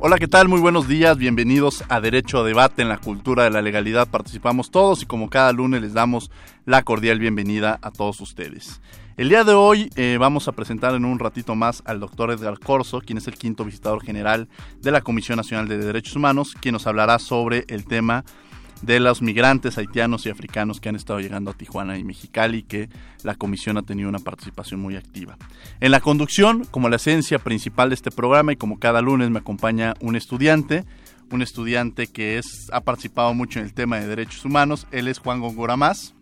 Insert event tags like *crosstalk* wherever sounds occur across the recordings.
Hola, ¿qué tal? Muy buenos días, bienvenidos a Derecho a Debate en la Cultura de la Legalidad. Participamos todos y como cada lunes les damos la cordial bienvenida a todos ustedes. El día de hoy eh, vamos a presentar en un ratito más al doctor Edgar Corso, quien es el quinto visitador general de la Comisión Nacional de Derechos Humanos, quien nos hablará sobre el tema de los migrantes haitianos y africanos que han estado llegando a Tijuana y Mexicali, que la comisión ha tenido una participación muy activa. En la conducción, como la esencia principal de este programa y como cada lunes me acompaña un estudiante, un estudiante que es, ha participado mucho en el tema de derechos humanos, él es Juan Góngora Más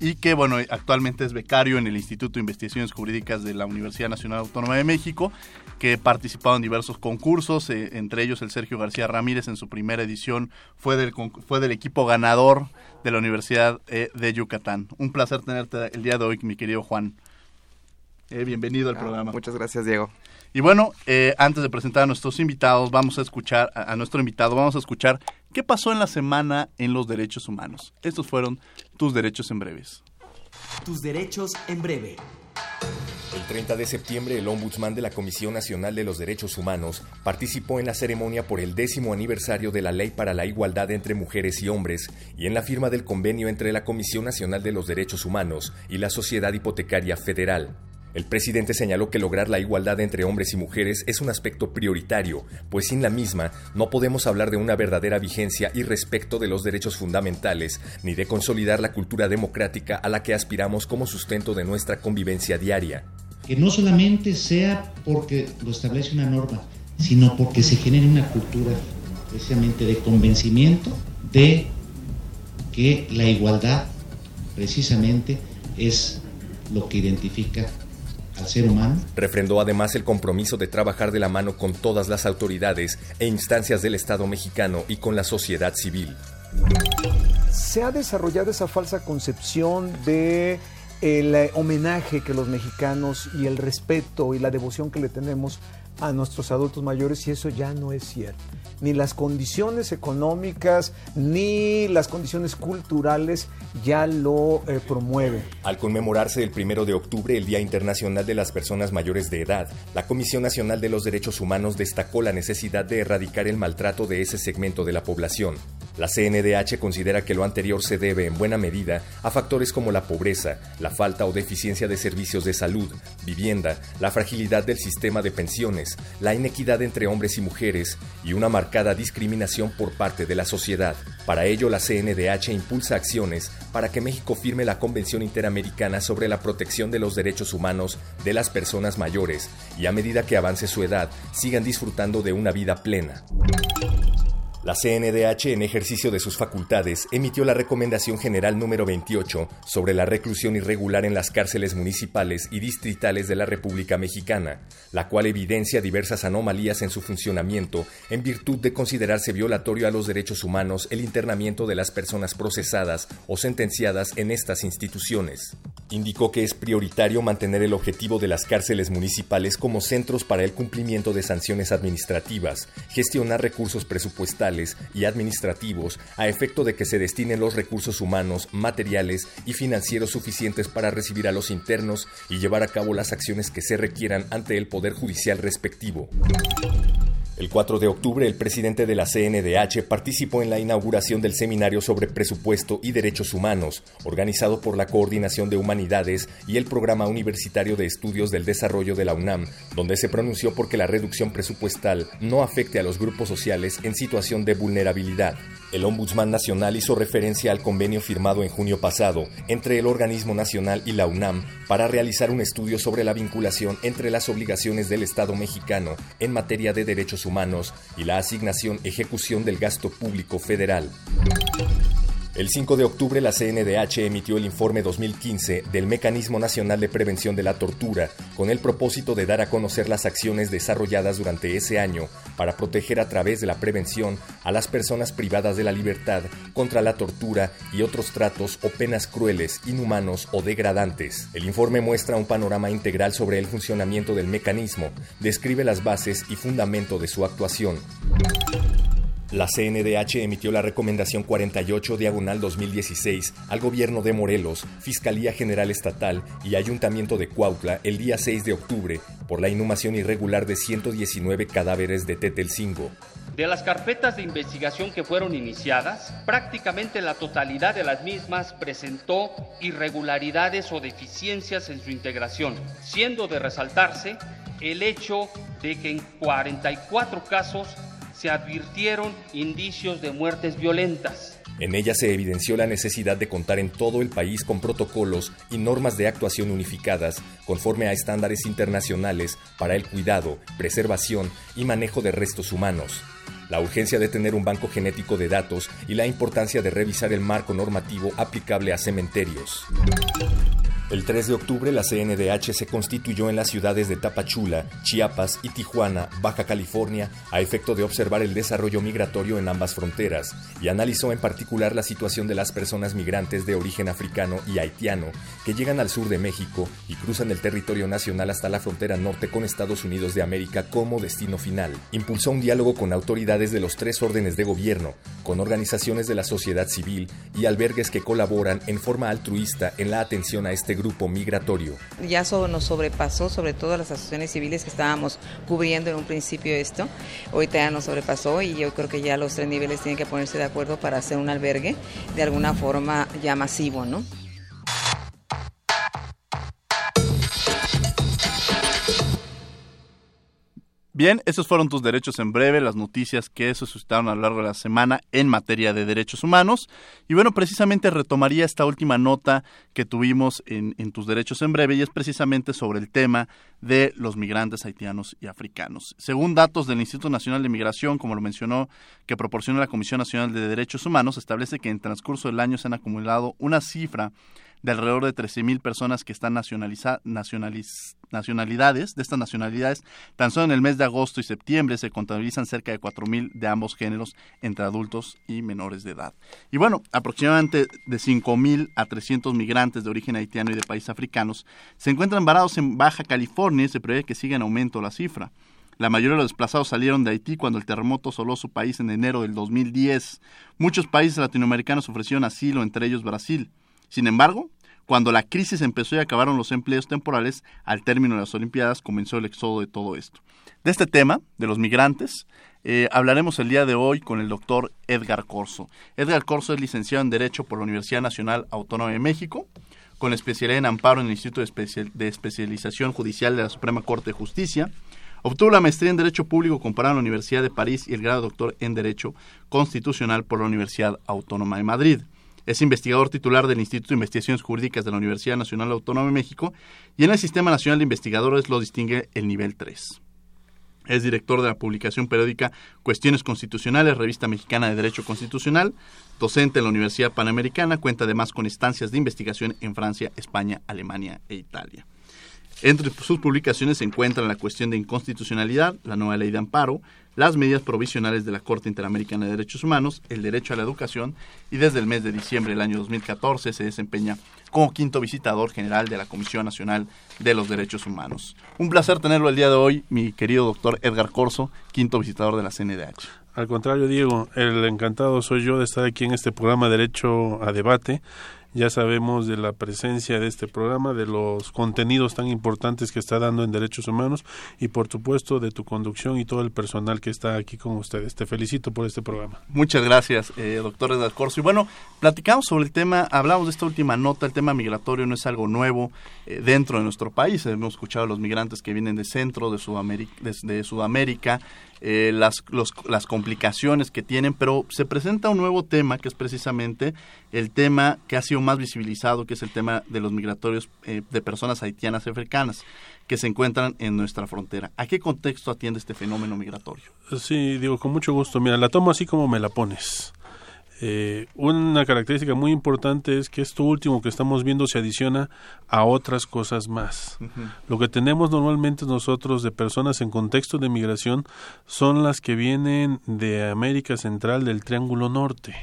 y que bueno, actualmente es becario en el Instituto de Investigaciones Jurídicas de la Universidad Nacional Autónoma de México, que ha participado en diversos concursos, eh, entre ellos el Sergio García Ramírez en su primera edición fue del, fue del equipo ganador de la Universidad eh, de Yucatán. Un placer tenerte el día de hoy, mi querido Juan. Eh, bienvenido al ah, programa. Muchas gracias, Diego. Y bueno, antes de presentar a nuestros invitados, vamos a escuchar a, nuestro invitado, vamos a escuchar qué pasó en la semana en los derechos humanos. Estos fueron tus derechos en breves. Tus derechos en breve. El 30 de septiembre, el ombudsman de la Comisión Nacional de los Derechos Humanos participó en la ceremonia por el décimo aniversario de la Ley para la Igualdad entre Mujeres y Hombres y en la firma del convenio entre la Comisión Nacional de los Derechos Humanos y la Sociedad Hipotecaria Federal. El presidente señaló que lograr la igualdad entre hombres y mujeres es un aspecto prioritario, pues sin la misma no podemos hablar de una verdadera vigencia y respeto de los derechos fundamentales, ni de consolidar la cultura democrática a la que aspiramos como sustento de nuestra convivencia diaria. Que no solamente sea porque lo establece una norma, sino porque se genere una cultura precisamente de convencimiento de que la igualdad precisamente es lo que identifica al ser humano. Refrendó además el compromiso de trabajar de la mano con todas las autoridades e instancias del Estado mexicano y con la sociedad civil. Se ha desarrollado esa falsa concepción de el eh, homenaje que los mexicanos y el respeto y la devoción que le tenemos a nuestros adultos mayores y eso ya no es cierto ni las condiciones económicas, ni las condiciones culturales ya lo eh, promueven. Al conmemorarse el primero de octubre, el Día Internacional de las Personas Mayores de Edad, la Comisión Nacional de los Derechos Humanos destacó la necesidad de erradicar el maltrato de ese segmento de la población. La CNDH considera que lo anterior se debe en buena medida a factores como la pobreza, la falta o deficiencia de servicios de salud, vivienda, la fragilidad del sistema de pensiones, la inequidad entre hombres y mujeres y una marcada discriminación por parte de la sociedad. Para ello, la CNDH impulsa acciones para que México firme la Convención Interamericana sobre la protección de los derechos humanos de las personas mayores y a medida que avance su edad sigan disfrutando de una vida plena. La CNDH, en ejercicio de sus facultades, emitió la Recomendación General número 28 sobre la reclusión irregular en las cárceles municipales y distritales de la República Mexicana, la cual evidencia diversas anomalías en su funcionamiento en virtud de considerarse violatorio a los derechos humanos el internamiento de las personas procesadas o sentenciadas en estas instituciones. Indicó que es prioritario mantener el objetivo de las cárceles municipales como centros para el cumplimiento de sanciones administrativas, gestionar recursos presupuestales, y administrativos a efecto de que se destinen los recursos humanos, materiales y financieros suficientes para recibir a los internos y llevar a cabo las acciones que se requieran ante el Poder Judicial respectivo. El 4 de octubre, el presidente de la CNDH participó en la inauguración del Seminario sobre Presupuesto y Derechos Humanos, organizado por la Coordinación de Humanidades y el Programa Universitario de Estudios del Desarrollo de la UNAM, donde se pronunció porque la reducción presupuestal no afecte a los grupos sociales en situación de vulnerabilidad. El Ombudsman Nacional hizo referencia al convenio firmado en junio pasado entre el organismo nacional y la UNAM para realizar un estudio sobre la vinculación entre las obligaciones del Estado mexicano en materia de derechos humanos y la asignación ejecución del gasto público federal. El 5 de octubre la CNDH emitió el informe 2015 del Mecanismo Nacional de Prevención de la Tortura con el propósito de dar a conocer las acciones desarrolladas durante ese año para proteger a través de la prevención a las personas privadas de la libertad contra la tortura y otros tratos o penas crueles, inhumanos o degradantes. El informe muestra un panorama integral sobre el funcionamiento del mecanismo, describe las bases y fundamento de su actuación. La CNDH emitió la recomendación 48 diagonal 2016 al gobierno de Morelos, Fiscalía General Estatal y Ayuntamiento de Cuautla el día 6 de octubre por la inhumación irregular de 119 cadáveres de Tetelcingo. De las carpetas de investigación que fueron iniciadas, prácticamente la totalidad de las mismas presentó irregularidades o deficiencias en su integración, siendo de resaltarse el hecho de que en 44 casos se advirtieron indicios de muertes violentas. En ella se evidenció la necesidad de contar en todo el país con protocolos y normas de actuación unificadas conforme a estándares internacionales para el cuidado, preservación y manejo de restos humanos. La urgencia de tener un banco genético de datos y la importancia de revisar el marco normativo aplicable a cementerios. El 3 de octubre la CNDH se constituyó en las ciudades de Tapachula, Chiapas y Tijuana, Baja California, a efecto de observar el desarrollo migratorio en ambas fronteras y analizó en particular la situación de las personas migrantes de origen africano y haitiano que llegan al sur de México y cruzan el territorio nacional hasta la frontera norte con Estados Unidos de América como destino final. Impulsó un diálogo con autoridades de los tres órdenes de gobierno, con organizaciones de la sociedad civil y albergues que colaboran en forma altruista en la atención a este grupo migratorio. Ya eso nos sobrepasó, sobre todo las asociaciones civiles que estábamos cubriendo en un principio esto. Ahorita ya nos sobrepasó y yo creo que ya los tres niveles tienen que ponerse de acuerdo para hacer un albergue de alguna forma ya masivo, ¿no? Bien, esos fueron tus derechos en breve, las noticias que se suscitaron a lo largo de la semana en materia de derechos humanos. Y bueno, precisamente retomaría esta última nota que tuvimos en, en, tus derechos en breve y es precisamente sobre el tema de los migrantes haitianos y africanos. Según datos del Instituto Nacional de Migración, como lo mencionó, que proporciona la Comisión Nacional de Derechos Humanos, establece que en transcurso del año se han acumulado una cifra de alrededor de 13.000 personas que están nacionaliza, nacionaliz, nacionalidades, de estas nacionalidades, tan solo en el mes de agosto y septiembre se contabilizan cerca de 4.000 de ambos géneros entre adultos y menores de edad. Y bueno, aproximadamente de 5.000 a 300 migrantes de origen haitiano y de países africanos se encuentran varados en Baja California y se prevé que siga en aumento la cifra. La mayoría de los desplazados salieron de Haití cuando el terremoto asoló su país en enero del 2010. Muchos países latinoamericanos ofrecieron asilo, entre ellos Brasil. Sin embargo, cuando la crisis empezó y acabaron los empleos temporales, al término de las Olimpiadas comenzó el éxodo de todo esto. De este tema, de los migrantes, eh, hablaremos el día de hoy con el doctor Edgar Corso. Edgar Corso es licenciado en Derecho por la Universidad Nacional Autónoma de México, con especialidad en amparo en el Instituto de, Especial de Especialización Judicial de la Suprema Corte de Justicia. Obtuvo la maestría en Derecho Público comparado en la Universidad de París y el grado de doctor en Derecho Constitucional por la Universidad Autónoma de Madrid. Es investigador titular del Instituto de Investigaciones Jurídicas de la Universidad Nacional Autónoma de México y en el Sistema Nacional de Investigadores lo distingue el nivel 3. Es director de la publicación periódica Cuestiones Constitucionales, revista mexicana de Derecho Constitucional, docente en la Universidad Panamericana, cuenta además con estancias de investigación en Francia, España, Alemania e Italia. Entre sus publicaciones se encuentran la cuestión de inconstitucionalidad, la nueva ley de amparo, las medidas provisionales de la Corte Interamericana de Derechos Humanos, el derecho a la educación y desde el mes de diciembre del año 2014 se desempeña como quinto visitador general de la Comisión Nacional de los Derechos Humanos. Un placer tenerlo el día de hoy, mi querido doctor Edgar Corso, quinto visitador de la CNDH. Al contrario, Diego, el encantado soy yo de estar aquí en este programa Derecho a Debate ya sabemos de la presencia de este programa, de los contenidos tan importantes que está dando en derechos humanos y por supuesto de tu conducción y todo el personal que está aquí con ustedes. Te felicito por este programa. Muchas gracias, eh, doctor Edgar Corso. Y bueno, platicamos sobre el tema, hablamos de esta última nota, el tema migratorio no es algo nuevo eh, dentro de nuestro país. Hemos escuchado a los migrantes que vienen de centro, de Sudamérica, de Sudamérica eh, las, las complicaciones que tienen, pero se presenta un nuevo tema que es precisamente el tema que ha sido más visibilizado, que es el tema de los migratorios eh, de personas haitianas y africanas que se encuentran en nuestra frontera. ¿A qué contexto atiende este fenómeno migratorio? Sí, digo, con mucho gusto. Mira, la tomo así como me la pones. Eh, una característica muy importante es que esto último que estamos viendo se adiciona a otras cosas más. Lo que tenemos normalmente nosotros de personas en contexto de migración son las que vienen de América Central del Triángulo Norte.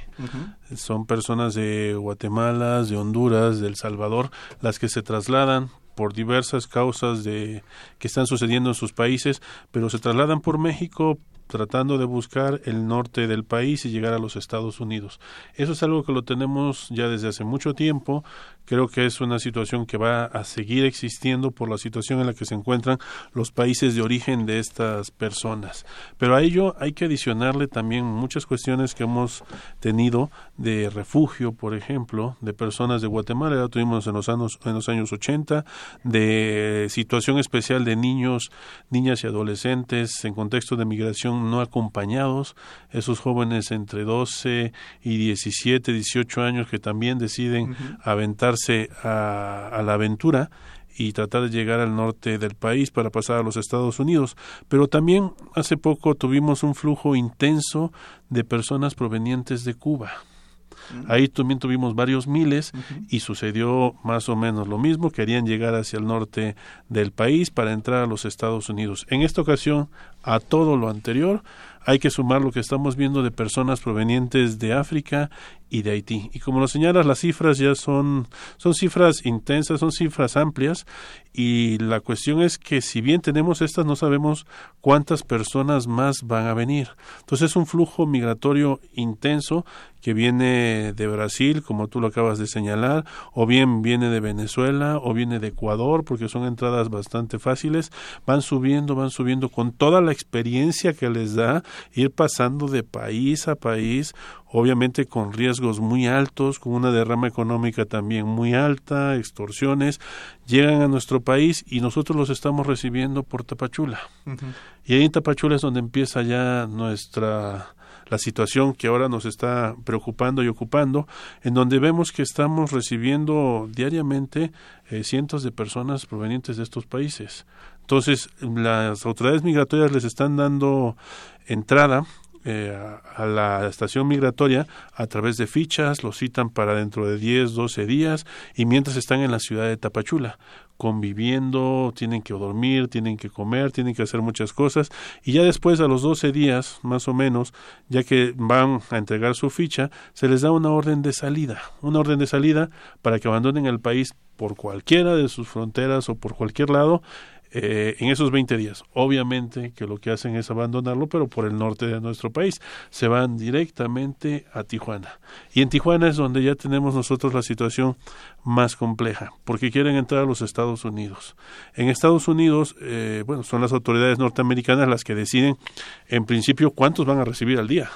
Son personas de Guatemala, de Honduras, de El Salvador, las que se trasladan por diversas causas de que están sucediendo en sus países, pero se trasladan por México tratando de buscar el norte del país y llegar a los Estados Unidos. Eso es algo que lo tenemos ya desde hace mucho tiempo, Creo que es una situación que va a seguir existiendo por la situación en la que se encuentran los países de origen de estas personas. Pero a ello hay que adicionarle también muchas cuestiones que hemos tenido de refugio, por ejemplo, de personas de Guatemala, ya tuvimos en los años, en los años 80, de situación especial de niños, niñas y adolescentes en contexto de migración no acompañados, esos jóvenes entre 12 y 17, 18 años que también deciden aventarse a, la aventura y tratar de llegar al norte del país para pasar a los Estados Unidos. Pero también hace poco tuvimos un flujo intenso de personas provenientes de Cuba. Ahí también tuvimos varios miles y sucedió más o menos lo mismo, querían llegar hacia el norte del país para entrar a los Estados Unidos. En esta ocasión, a todo lo anterior, hay que sumar lo que estamos viendo de personas provenientes de África y de Haití. Y como lo señalas, las cifras ya son, son cifras intensas, son cifras amplias y la cuestión es que si bien tenemos estas, no sabemos cuántas personas más van a venir. Entonces es un flujo migratorio intenso que viene de Brasil, como tú lo acabas de señalar, o bien viene de Venezuela, o viene de Ecuador, porque son entradas bastante fáciles, van subiendo, van subiendo con toda la experiencia que les da ir pasando de país a país, obviamente con riesgos muy altos, con una derrama económica también muy alta, extorsiones, llegan a nuestro país y nosotros los estamos recibiendo por Tapachula. Y ahí en Tapachula es donde empieza ya nuestra la situación que ahora nos está preocupando y ocupando, en donde vemos que estamos recibiendo diariamente eh, cientos de personas provenientes de estos países. Entonces, las autoridades migratorias les están dando entrada eh, a la estación migratoria a través de fichas, los citan para dentro de 10, 12 días y mientras están en la ciudad de Tapachula conviviendo, tienen que dormir, tienen que comer, tienen que hacer muchas cosas y ya después a los 12 días más o menos, ya que van a entregar su ficha, se les da una orden de salida, una orden de salida para que abandonen el país por cualquiera de sus fronteras o por cualquier lado eh, en esos 20 días. Obviamente que lo que hacen es abandonarlo, pero por el norte de nuestro país. Se van directamente a Tijuana. Y en Tijuana es donde ya tenemos nosotros la situación más compleja, porque quieren entrar a los Estados Unidos. En Estados Unidos, eh, bueno, son las autoridades norteamericanas las que deciden, en principio, cuántos van a recibir al día.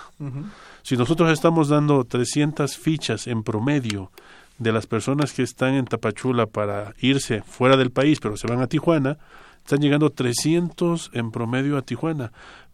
Si nosotros estamos dando 300 fichas en promedio de las personas que están en Tapachula para irse fuera del país, pero se van a Tijuana, están llegando 300 en promedio a Tijuana,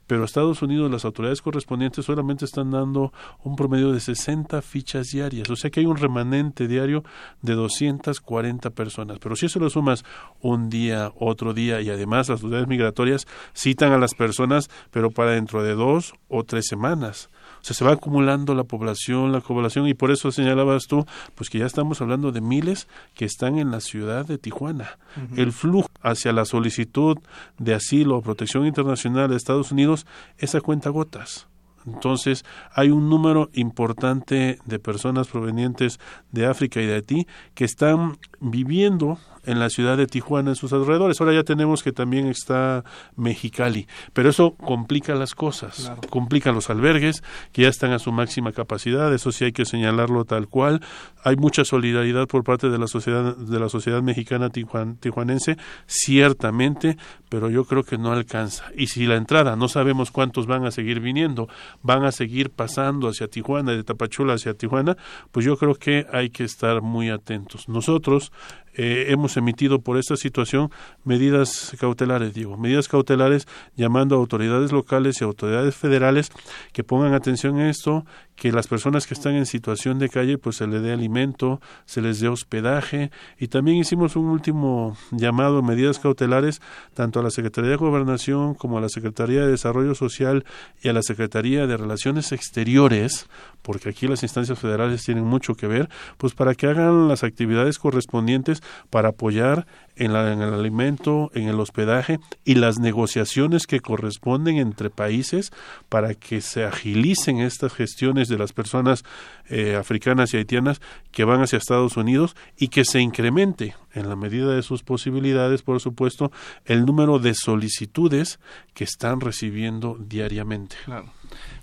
pero Estados Unidos las autoridades correspondientes solamente están dando un promedio de 60 fichas diarias, o sea que hay un remanente diario de 240 personas. Pero si eso lo sumas un día, otro día y además las autoridades migratorias citan a las personas, pero para dentro de dos o tres semanas. O sea, se va acumulando la población, la población, y por eso señalabas tú, pues que ya estamos hablando de miles que están en la ciudad de Tijuana. El flujo hacia la solicitud de asilo o protección internacional de Estados Unidos es a cuenta gotas. Entonces, hay un número importante de personas provenientes de África y de Haití que están viviendo en la ciudad de Tijuana, en sus alrededores. Ahora ya tenemos que también está Mexicali, pero eso complica las cosas, complica los albergues que ya están a su máxima capacidad, eso sí hay que señalarlo tal cual. Hay mucha solidaridad por parte de la sociedad de la sociedad mexicana tijuanense, ciertamente, pero yo creo que no alcanza. Y si la entrada no sabemos cuántos van a seguir viniendo, van a seguir pasando hacia Tijuana, de Tapachula hacia Tijuana, pues yo creo que hay que estar muy atentos. Nosotros eh, hemos emitido por esta situación medidas cautelares, digo, medidas cautelares llamando a autoridades locales y autoridades federales que pongan atención a esto, que las personas que están en situación de calle pues se les dé alimento, se les dé hospedaje. Y también hicimos un último llamado medidas cautelares tanto a la Secretaría de Gobernación como a la Secretaría de Desarrollo Social y a la Secretaría de Relaciones Exteriores, porque aquí las instancias federales tienen mucho que ver, pues para que hagan las actividades correspondientes para apoyar en, la, en el alimento, en el hospedaje y las negociaciones que corresponden entre países para que se agilicen estas gestiones de las personas eh, africanas y haitianas que van hacia Estados Unidos y que se incremente en la medida de sus posibilidades, por supuesto, el número de solicitudes que están recibiendo diariamente.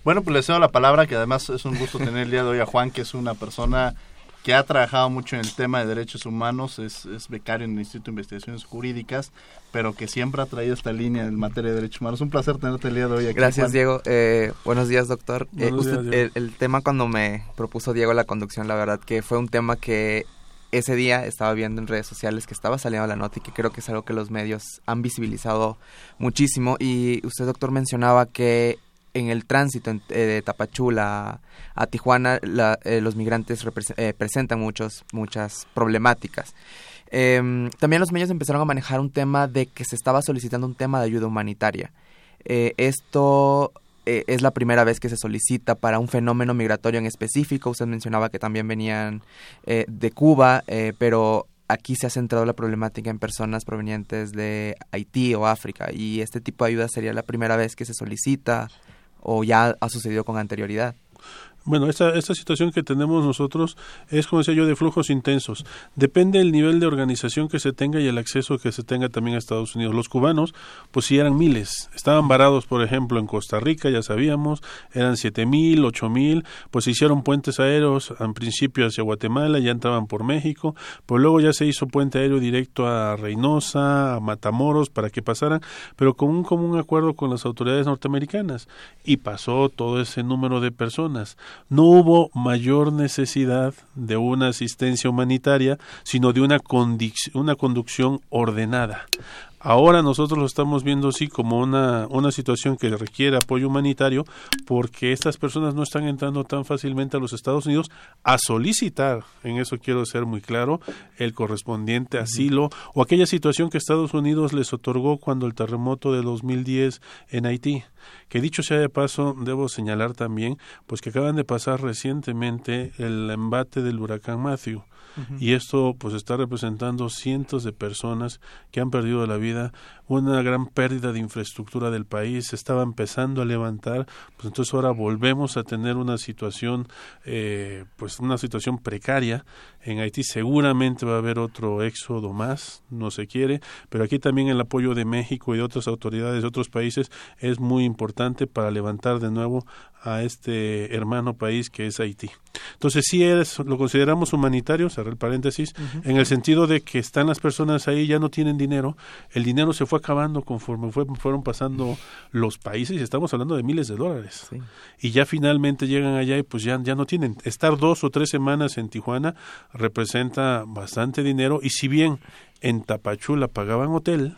Bueno, pues le cedo la palabra, que además es un gusto tener el día de hoy a Juan, que es una persona que ha trabajado mucho en el tema de derechos humanos, es, becario en el Instituto de Investigaciones Jurídicas, pero que siempre ha traído esta línea en materia de derechos humanos. Un placer tenerte el día de hoy aquí. Gracias, Diego. Eh, buenos días, doctor. Eh, el, tema cuando me propuso Diego la conducción, la verdad que fue un tema que ese día estaba viendo en redes sociales que estaba saliendo la nota y que creo que es algo que los medios han visibilizado muchísimo. Y usted, doctor, mencionaba que en el tránsito eh, de Tapachula a Tijuana eh, los migrantes eh, presentan muchos, muchas problemáticas. Em, también los medios empezaron a manejar un tema de que se estaba solicitando un tema de ayuda humanitaria. esto es la primera vez que se solicita para un fenómeno migratorio en específico. Usted mencionaba que también venían de Cuba, pero aquí se ha centrado la problemática en personas provenientes de Haití o África y este tipo de ayuda sería la primera vez que se solicita o ya ha sucedido con anterioridad. Bueno, esta, esta situación que tenemos nosotros es, como decía yo, de flujos intensos. Depende del nivel de organización que se tenga y el acceso que se tenga también a Estados Unidos. Los cubanos, pues sí eran miles. Estaban varados, por ejemplo, en Costa Rica, ya sabíamos, eran siete mil, ocho mil, pues se hicieron puentes aéreos, en principio hacia Guatemala, ya entraban por México, pues luego ya se hizo puente aéreo directo a Reynosa, a Matamoros, para que pasaran, pero con un común acuerdo con las autoridades norteamericanas. Y pasó todo ese número de personas no hubo mayor necesidad de una asistencia humanitaria, sino de una, una conducción ordenada. Ahora nosotros lo estamos viendo así como una, una situación que requiere apoyo humanitario porque estas personas no están entrando tan fácilmente a los Estados Unidos a solicitar, en eso quiero ser muy claro, el correspondiente asilo o aquella situación que Estados Unidos les otorgó cuando el terremoto de 2010 en Haití. Que dicho sea de paso, debo señalar también pues que acaban de pasar recientemente el embate del huracán Matthew y esto pues está representando cientos de personas que han perdido la vida, una gran pérdida de infraestructura del país, se estaba empezando a levantar, pues entonces ahora volvemos a tener una situación eh, pues una situación precaria en Haití seguramente va a haber otro éxodo más, no se quiere, pero aquí también el apoyo de México y de otras autoridades de otros países es muy importante para levantar de nuevo a este hermano país que es Haití. Entonces sí es, lo consideramos humanitario, cerré el paréntesis, en el sentido de que están las personas ahí, ya no tienen dinero, el dinero se fue acabando conforme fueron pasando los países y estamos hablando de miles de dólares. Y ya finalmente llegan allá y pues ya, ya no tienen. Estar dos o tres semanas en Tijuana representa bastante dinero y si bien en Tapachula pagaban hotel,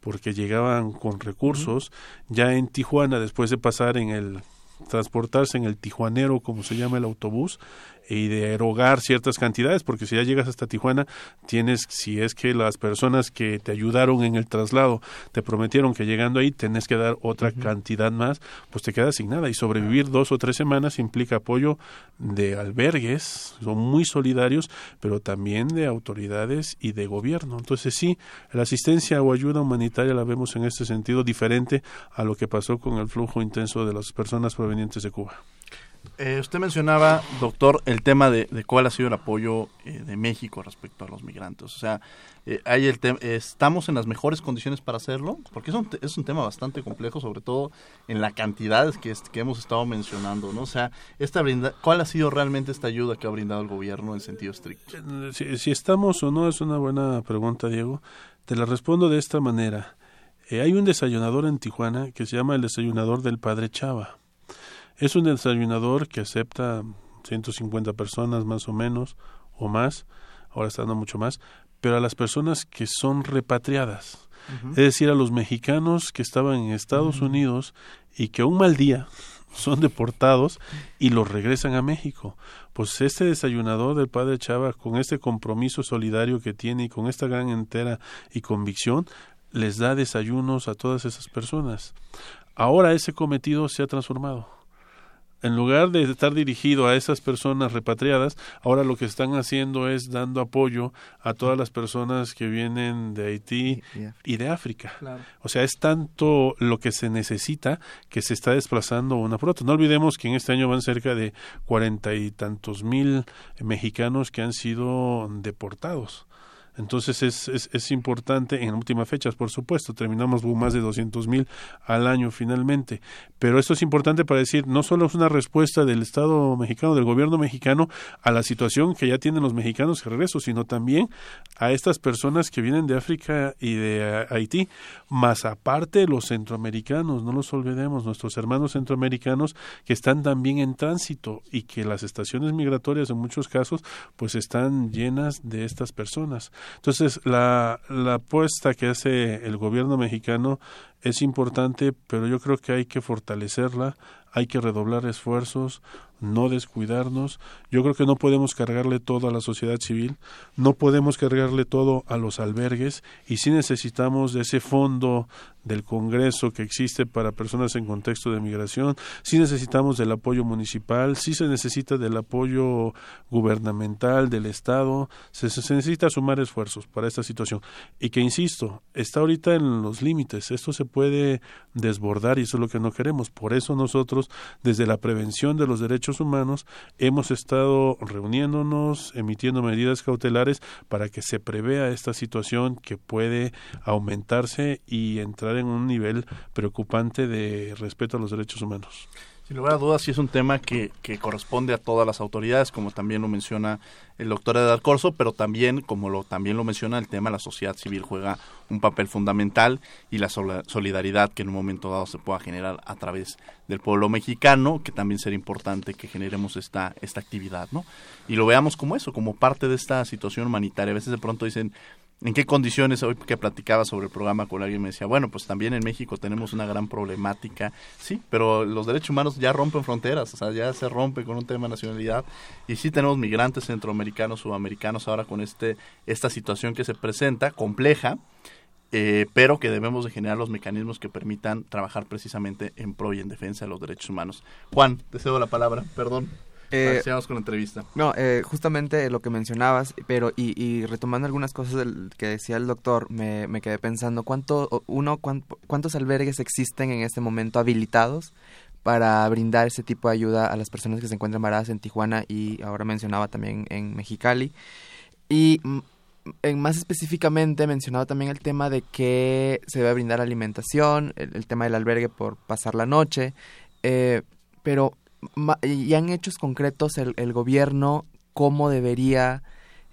porque llegaban con recursos, ya en Tijuana, después de pasar en el transportarse en el tijuanero, como se llama el autobús, y de erogar ciertas cantidades, porque si ya llegas hasta Tijuana, tienes, si es que las personas que te ayudaron en el traslado te prometieron que llegando ahí tenés que dar otra cantidad más, pues te quedas sin nada. Y sobrevivir dos o tres semanas implica apoyo de albergues, son muy solidarios, pero también de autoridades y de gobierno. Entonces sí, la asistencia o ayuda humanitaria la vemos en este sentido diferente a lo que pasó con el flujo intenso de las personas provenientes de Cuba. Eh, usted mencionaba, doctor, el tema de, cuál ha sido el apoyo eh, de México respecto a los migrantes. O sea, eh, hay el ¿estamos en las mejores condiciones para hacerlo? Porque es un, es un tema bastante complejo, sobre todo en la cantidad que, que hemos estado mencionando, ¿no? O sea, esta ¿cuál ha sido realmente esta ayuda que ha brindado el gobierno en sentido estricto? Si, si estamos o no es una buena pregunta, Diego. Te la respondo de esta manera. hay un desayunador en Tijuana que se llama el desayunador del Padre Chava es un desayunador que acepta 150 personas más o menos o más, ahora está dando mucho más, pero a las personas que son repatriadas, es decir, a los mexicanos que estaban en Estados Unidos y que un mal día *laughs* son deportados y los regresan a México. Pues este desayunador del padre Chava, con este compromiso solidario que tiene y con esta gran entera y convicción, les da desayunos a todas esas personas. Ahora ese cometido se ha transformado en lugar de estar dirigido a esas personas repatriadas, ahora lo que están haciendo es dando apoyo a todas las personas que vienen de Haití y de África. O sea, es tanto lo que se necesita que se está desplazando una por otra. No olvidemos que en este año van cerca de cuarenta y tantos mil mexicanos que han sido deportados. Entonces es, es, importante, en últimas fechas, por supuesto, terminamos más de 200 mil al año finalmente. Pero esto es importante para decir, no solo es una respuesta del Estado mexicano, del gobierno mexicano, a la situación que ya tienen los mexicanos que regreso, sino también a estas personas que vienen de África y de Haití, más aparte los centroamericanos, no los olvidemos, nuestros hermanos centroamericanos que están también en tránsito y que las estaciones migratorias en muchos casos pues están llenas de estas personas. Entonces, la, la apuesta que hace el gobierno mexicano es importante, pero yo creo que hay que fortalecerla, hay que redoblar esfuerzos, no descuidarnos. Yo creo que no podemos cargarle todo a la sociedad civil, no podemos cargarle todo a los albergues y sí necesitamos de ese fondo del Congreso que existe para personas en contexto de migración, sí necesitamos del apoyo municipal, sí se necesita del apoyo gubernamental del Estado, se, se necesita sumar esfuerzos para esta situación y que, insisto, está ahorita en los límites, esto se puede desbordar y eso es lo que no queremos, por eso nosotros desde la prevención de los derechos humanos hemos estado reuniéndonos, emitiendo medidas cautelares para que se prevea esta situación que puede aumentarse y entrar en un nivel preocupante de respeto a los derechos humanos. Sin lugar a dudas, sí es un tema que, que, corresponde a todas las autoridades, como también lo menciona el doctor Edgar Corso, pero también, como lo, también lo menciona el tema, la sociedad civil juega un papel fundamental y la solidaridad que en un momento dado se pueda generar a través del pueblo mexicano, que también sería importante que generemos esta, esta actividad, ¿no? Y lo veamos como eso, como parte de esta situación humanitaria. A veces de pronto dicen, ¿En qué condiciones? Hoy que platicaba sobre el programa con alguien me decía, bueno, pues también en México tenemos una gran problemática, sí, pero los derechos humanos ya rompen fronteras, o sea, ya se rompe con un tema de nacionalidad y sí tenemos migrantes centroamericanos, sudamericanos ahora con este esta situación que se presenta, compleja, eh, pero que debemos de generar los mecanismos que permitan trabajar precisamente en pro y en defensa de los derechos humanos. Juan, te cedo la palabra, perdón. Eh, con la entrevista. No, eh, justamente lo que mencionabas, pero y, retomando algunas cosas del que decía el doctor, me, quedé pensando, ¿cuánto, uno, ¿cuántos albergues existen en este momento habilitados para brindar ese tipo de ayuda a las personas que se encuentran varadas en Tijuana y ahora mencionaba también en Mexicali? Y en más específicamente mencionaba también el tema de que se debe brindar alimentación, el, tema del albergue por pasar la noche, eh, pero y en hechos concretos el, el gobierno cómo debería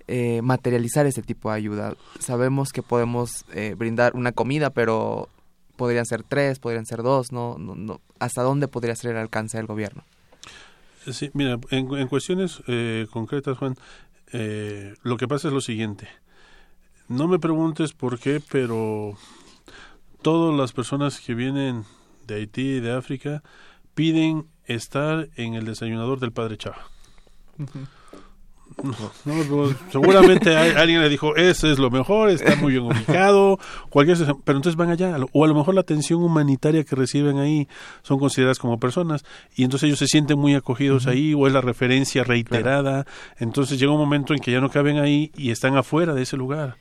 eh, materializar ese tipo de ayuda. Sabemos que podemos eh, brindar una comida, pero podrían ser tres, podrían ser dos, ¿no? no, hasta dónde podría ser el alcance del gobierno? Sí, mira, en, en cuestiones eh, concretas, Juan, lo que pasa es lo siguiente. No me preguntes por qué, pero todas las personas que vienen de Haití y de África piden estar en el desayunador del padre Chava. seguramente *laughs* alguien le dijo, ese es lo mejor, está muy bien ubicado, cualquier pero entonces van allá, o a lo mejor la atención humanitaria que reciben ahí son consideradas como personas, y entonces ellos se sienten muy acogidos ahí, o es la referencia reiterada, entonces llega un momento en que ya no caben ahí y están afuera de ese lugar.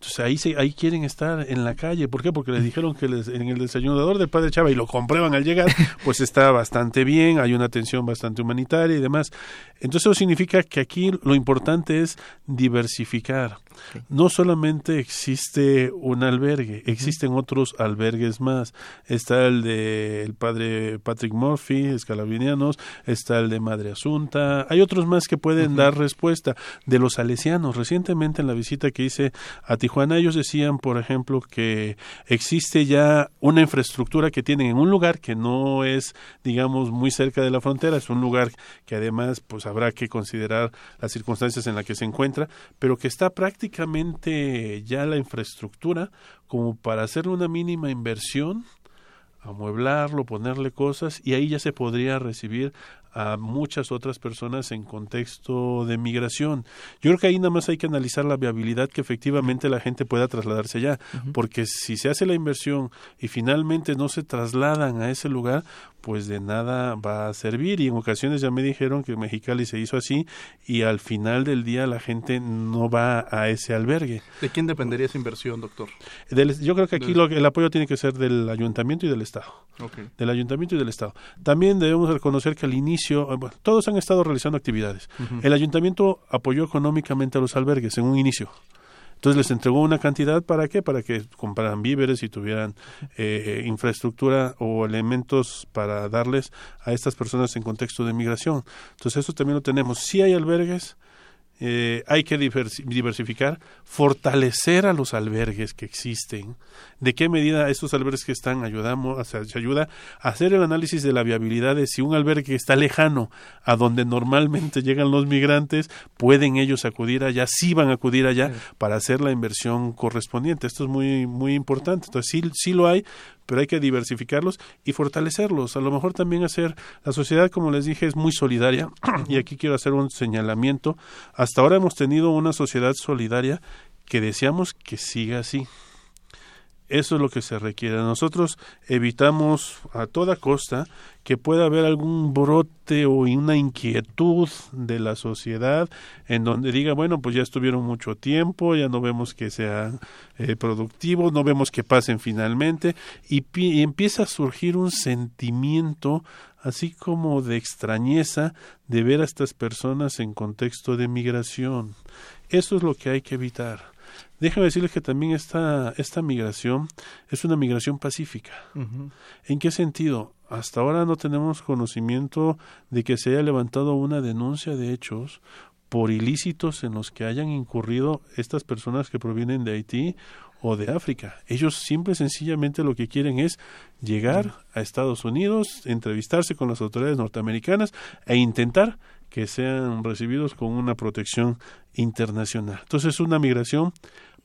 Entonces ahí, se, ahí quieren estar en la calle. ¿Por qué? Porque les dijeron que les, en el desayunador del Padre Chava y lo comprueban al llegar, *laughs* pues está bastante bien, hay una atención bastante humanitaria y demás. Entonces eso significa que aquí lo importante es diversificar. No solamente existe un albergue, existen otros albergues más. Está el de el padre Patrick Murphy, escalabinianos, está el de Madre Asunta, hay otros más que pueden dar respuesta. De los salesianos, recientemente en la visita que hice a Tijuana, ellos decían, por ejemplo, que existe ya una infraestructura que tienen en un lugar que no es, digamos, muy cerca de la frontera, es un lugar que además, pues habrá que considerar las circunstancias en las que se encuentra, pero que está prácticamente ya la infraestructura como para hacer una mínima inversión amueblarlo, ponerle cosas y ahí ya se podría recibir a muchas otras personas en contexto de migración. Yo creo que ahí nada más hay que analizar la viabilidad que efectivamente la gente pueda trasladarse allá, porque si se hace la inversión y finalmente no se trasladan a ese lugar, pues de nada va a servir y en ocasiones ya me dijeron que Mexicali se hizo así y al final del día la gente no va a ese albergue. ¿De quién dependería esa inversión, doctor? yo creo que aquí lo, el apoyo tiene que ser del ayuntamiento y del Estado. Del ayuntamiento y del Estado. También debemos reconocer que al inicio, eh, todos han estado realizando actividades. El ayuntamiento apoyó económicamente a los albergues en un inicio. Entonces les entregó una cantidad para qué? Para que compraran víveres y tuvieran eh, infraestructura o elementos para darles a estas personas en contexto de migración. Entonces eso también lo tenemos. Si hay albergues, eh, hay que diversificar, fortalecer a los albergues que existen. ¿De qué medida estos albergues que están ayudamos, o sea, se ayuda a hacer el análisis de la viabilidad de si un albergue está lejano a donde normalmente *laughs* llegan los migrantes, pueden ellos acudir allá, sí van a acudir allá para hacer la inversión correspondiente. Esto es muy muy importante. Entonces sí, sí lo hay, pero hay que diversificarlos y fortalecerlos. A lo mejor también hacer, la sociedad, como les dije, es muy solidaria *clears throat* y aquí quiero hacer un señalamiento. Hasta ahora hemos tenido una sociedad solidaria que deseamos que siga así. Eso es lo que se requiere. Nosotros evitamos a toda costa que pueda haber algún brote o una inquietud de la sociedad en donde diga, bueno, pues ya estuvieron mucho tiempo, ya no vemos que sean eh, productivos, no vemos que pasen finalmente y, y empieza a surgir un sentimiento así como de extrañeza de ver a estas personas en contexto de migración. Eso es lo que hay que evitar. Déjame decirles que también esta, esta migración es una migración pacífica. ¿En qué sentido? Hasta ahora no tenemos conocimiento de que se haya levantado una denuncia de hechos por ilícitos en los que hayan incurrido estas personas que provienen de Haití o de África. Ellos simple y sencillamente lo que quieren es llegar a Estados Unidos, entrevistarse con las autoridades norteamericanas e intentar que sean recibidos con una protección internacional. Entonces es una migración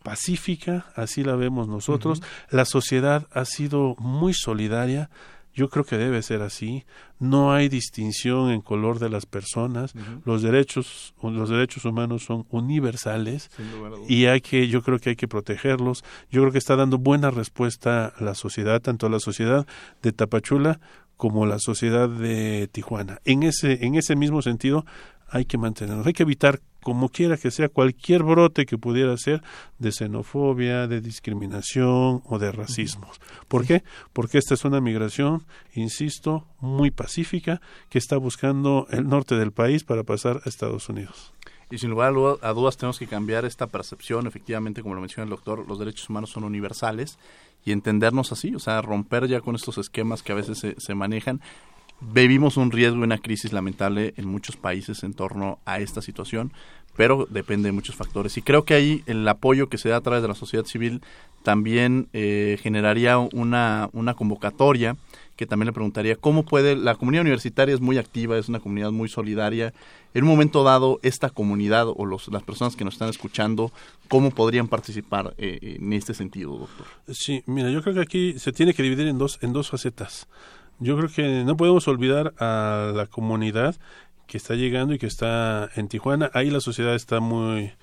pacífica, así la vemos nosotros. La sociedad ha sido muy solidaria. Yo creo que debe ser así. No hay distinción en color de las personas. Los derechos, los derechos humanos son universales y hay que, yo creo que hay que protegerlos. Yo creo que está dando buena respuesta a la sociedad, tanto a la sociedad de Tapachula como la sociedad de Tijuana. En ese, en ese mismo sentido, hay que mantenernos, hay que evitar como quiera que sea cualquier brote que pudiera ser de xenofobia, de discriminación o de racismo. ¿Por qué? Porque esta es una migración, insisto, muy pacífica que está buscando el norte del país para pasar a Estados Unidos. Y sin lugar a dudas tenemos que cambiar esta percepción, efectivamente, como lo menciona el doctor, los derechos humanos son universales y entendernos así, o sea, romper ya con estos esquemas que a veces se, se manejan Vivimos un riesgo y una crisis lamentable en muchos países en torno a esta situación, pero depende de muchos factores. Y creo que ahí el apoyo que se da a través de la sociedad civil también eh, generaría una, una convocatoria que también le preguntaría cómo puede, la comunidad universitaria es muy activa, es una comunidad muy solidaria. En un momento dado, esta comunidad o los, las personas que nos están escuchando, ¿cómo podrían participar eh, en este sentido, doctor? Sí, mira, yo creo que aquí se tiene que dividir en dos, en dos facetas. Yo creo que no podemos olvidar a la comunidad que está llegando y que está en Tijuana. Ahí la sociedad está muy,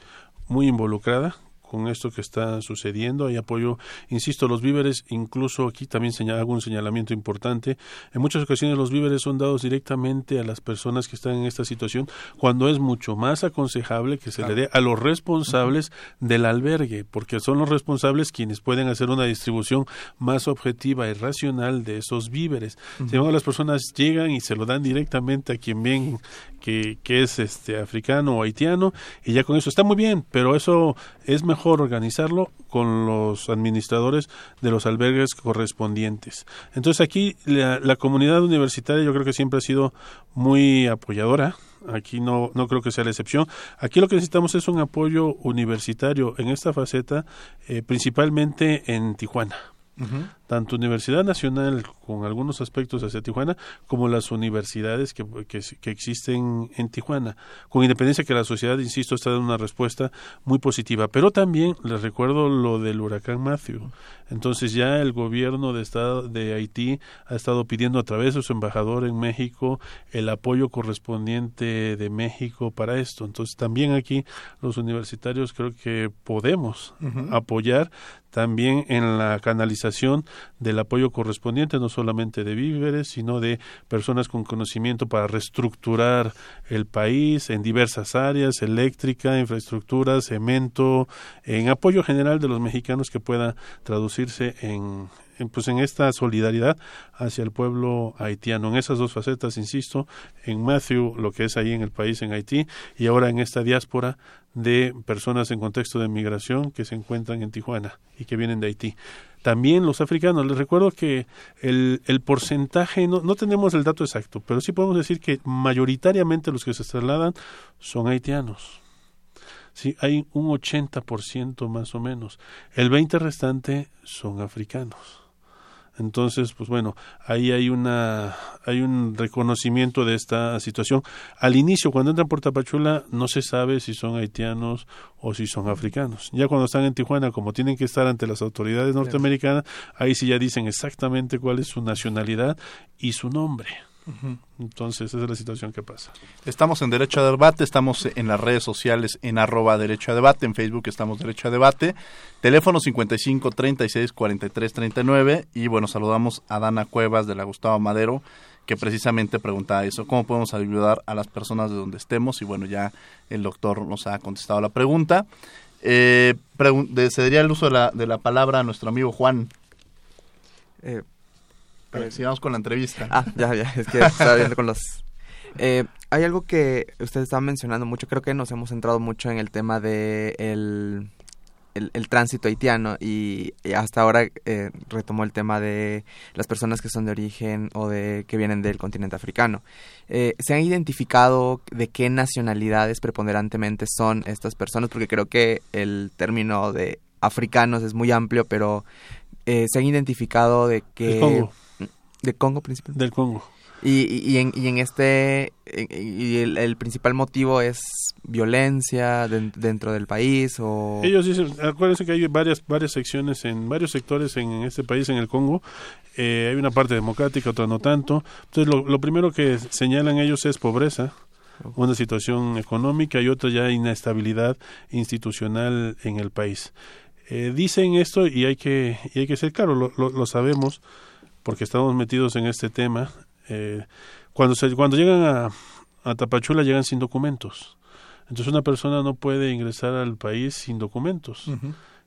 muy involucrada con esto que está sucediendo. Hay apoyo, insisto, los víveres, incluso aquí también señala, hago un señalamiento importante. En muchas ocasiones los víveres son dados directamente a las personas que están en esta situación, cuando es mucho más aconsejable que se le dé a los responsables del albergue, porque son los responsables quienes pueden hacer una distribución más objetiva y racional de esos víveres. Sin embargo, las personas llegan y se lo dan directamente a quien ven que, que es este africano o haitiano y ya con eso está muy bien, pero eso es mejor organizarlo con los administradores de los albergues correspondientes. Entonces aquí la, la comunidad universitaria yo creo que siempre ha sido muy apoyadora, aquí no, no creo que sea la excepción. Aquí lo que necesitamos es un apoyo universitario en esta faceta, eh, principalmente en Tijuana tanto Universidad Nacional con algunos aspectos hacia Tijuana como las universidades que, que, existen en Tijuana, con independencia que la sociedad, insisto, está dando una respuesta muy positiva. Pero también les recuerdo lo del huracán Matthew. Entonces ya el gobierno de, estado, de Haití ha estado pidiendo a través de su embajador en México el apoyo correspondiente de México para esto. Entonces también aquí los universitarios creo que podemos apoyar también en la canalización del apoyo correspondiente, no solamente de víveres, sino de personas con conocimiento para reestructurar el país en diversas áreas, eléctrica, infraestructura, cemento, en apoyo general de los mexicanos que pueda traducirse en, pues en esta solidaridad hacia el pueblo haitiano. En esas dos facetas, insisto, en Matthew, lo que es ahí en el país, en Haití, y ahora en esta diáspora de personas en contexto de migración que se encuentran en Tijuana y que vienen de Haití. También los africanos, les recuerdo que el, el porcentaje, no, no tenemos el dato exacto, pero sí podemos decir que mayoritariamente los que se trasladan son haitianos. Sí, hay un 80% más o menos. El 20 restante son africanos. Entonces, pues bueno, ahí hay una hay un reconocimiento de esta situación. Al inicio, cuando entran por Tapachula, no se sabe si son haitianos o si son africanos. Ya cuando están en Tijuana, como tienen que estar ante las autoridades norteamericanas, ahí sí ya dicen exactamente cuál es su nacionalidad y su nombre. Entonces, esa es la situación que pasa. Estamos en Derecho a Debate, estamos en las redes sociales en arroba Derecho a Debate, en Facebook estamos Derecho a Debate, teléfono 55 36 43 39 y bueno, saludamos a Dana Cuevas de la Gustavo Madero que precisamente preguntaba eso, cómo podemos ayudar a las personas de donde estemos y bueno, ya el doctor nos ha contestado la pregunta. Eh, cedería el uso de la, de la palabra a nuestro amigo Juan. Eh, pero sigamos con la entrevista. Ah, ya, ya, es que estaba viendo con los... Eh, hay algo que ustedes estaban mencionando mucho, creo que nos hemos centrado mucho en el tema de el, el, tránsito haitiano y, hasta ahora eh, retomó el tema de las personas que son de origen o de que vienen del continente africano. Eh, ¿Se han identificado de qué nacionalidades preponderantemente son estas personas? Porque creo que el término de africanos es muy amplio, pero eh, se han identificado de que... De Congo principalmente. Del Congo. Y, y, en, y en este, y el, principal motivo es violencia dentro del país o... Ellos dicen, acuérdense que hay varias, varias secciones en varios sectores en, este país, en el Congo. Eh, hay una parte democrática, otra no tanto. Entonces lo, lo primero que señalan ellos es pobreza una situación económica y otra ya inestabilidad institucional en el país. Eh, dicen esto y hay que, y hay que ser claro, lo, lo, lo sabemos porque estamos metidos en este tema. Eh, cuando, se, cuando llegan a, a Tapachula llegan sin documentos. Entonces una persona no puede ingresar al país sin documentos.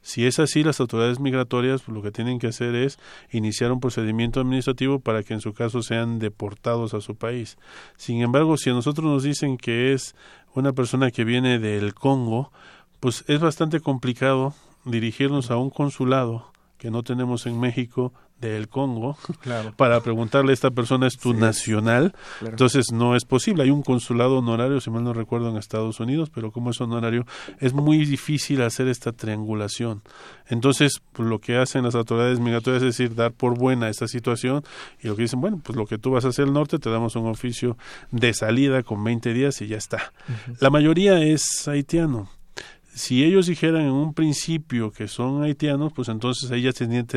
Si es así, las autoridades migratorias pues, lo que tienen que hacer es iniciar un procedimiento administrativo para que en su caso sean deportados a su país. Sin embargo, si a nosotros nos dicen que es una persona que viene del Congo, pues es bastante complicado dirigirnos a un consulado que no tenemos en México del Congo *laughs* para preguntarle a esta persona es tu nacional entonces no es posible. Hay un consulado honorario si mal no recuerdo en Estados Unidos pero como es honorario es muy difícil hacer esta triangulación. Entonces pues, lo que hacen las autoridades migratorias es decir dar por buena esta situación y lo que dicen bueno pues lo que tú vas a hacer el norte te damos un oficio de salida con 20 días y ya está la mayoría es haitiano si ellos dijeran en un principio que son haitianos, pues entonces ella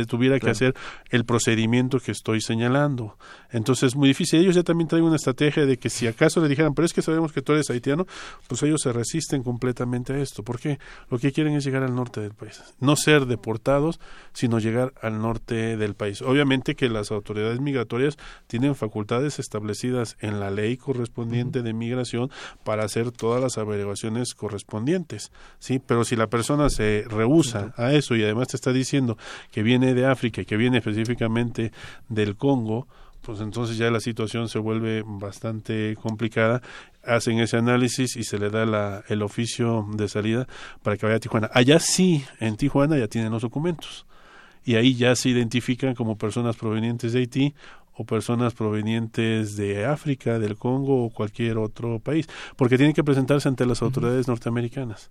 tuviera que hacer el procedimiento que estoy señalando. Entonces es muy difícil. Ellos ya también traen una estrategia de que si acaso le dijeran, pero es que sabemos que tú eres haitiano, pues ellos se resisten completamente a esto. ¿Por qué? Lo que quieren es llegar al norte del país. No ser deportados, sino llegar al norte del país. Obviamente que las autoridades migratorias tienen facultades establecidas en la ley correspondiente de migración para hacer todas las averiguaciones correspondientes. ¿Sí? Pero si la persona se rehúsa a eso y además te está diciendo que viene de África y que viene específicamente del Congo, pues entonces ya la situación se vuelve bastante complicada. Hacen ese análisis y se le da la, el oficio de salida para que vaya a Tijuana. Allá sí, en Tijuana ya tienen los documentos. Y ahí ya se identifican como personas provenientes de Haití o personas provenientes de África, del Congo o cualquier otro país, porque tienen que presentarse ante las autoridades norteamericanas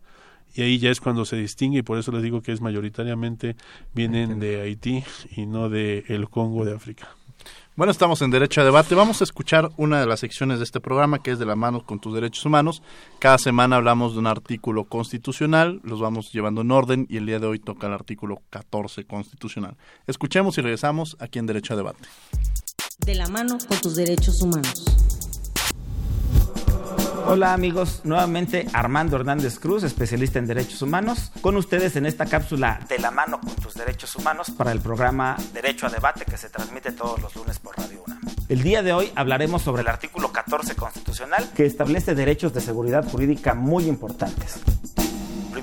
y ahí ya es cuando se distingue y por eso les digo que es mayoritariamente vienen de Haití y no de el Congo de África. Bueno, estamos en Derecho a Debate. Vamos a escuchar una de las secciones de este programa que es de la mano con tus derechos humanos. Cada semana hablamos de un artículo constitucional, los vamos llevando en orden y el día de hoy toca el artículo 14 constitucional. Escuchemos y regresamos aquí en Derecho a Debate. De la mano con tus derechos humanos. Hola amigos, nuevamente Armando Hernández Cruz, especialista en derechos humanos, con ustedes en esta cápsula de la mano con tus derechos humanos para el programa Derecho a Debate que se transmite todos los lunes por Radio UNAM. El día de hoy hablaremos sobre el artículo 14 constitucional que establece derechos de seguridad jurídica muy importantes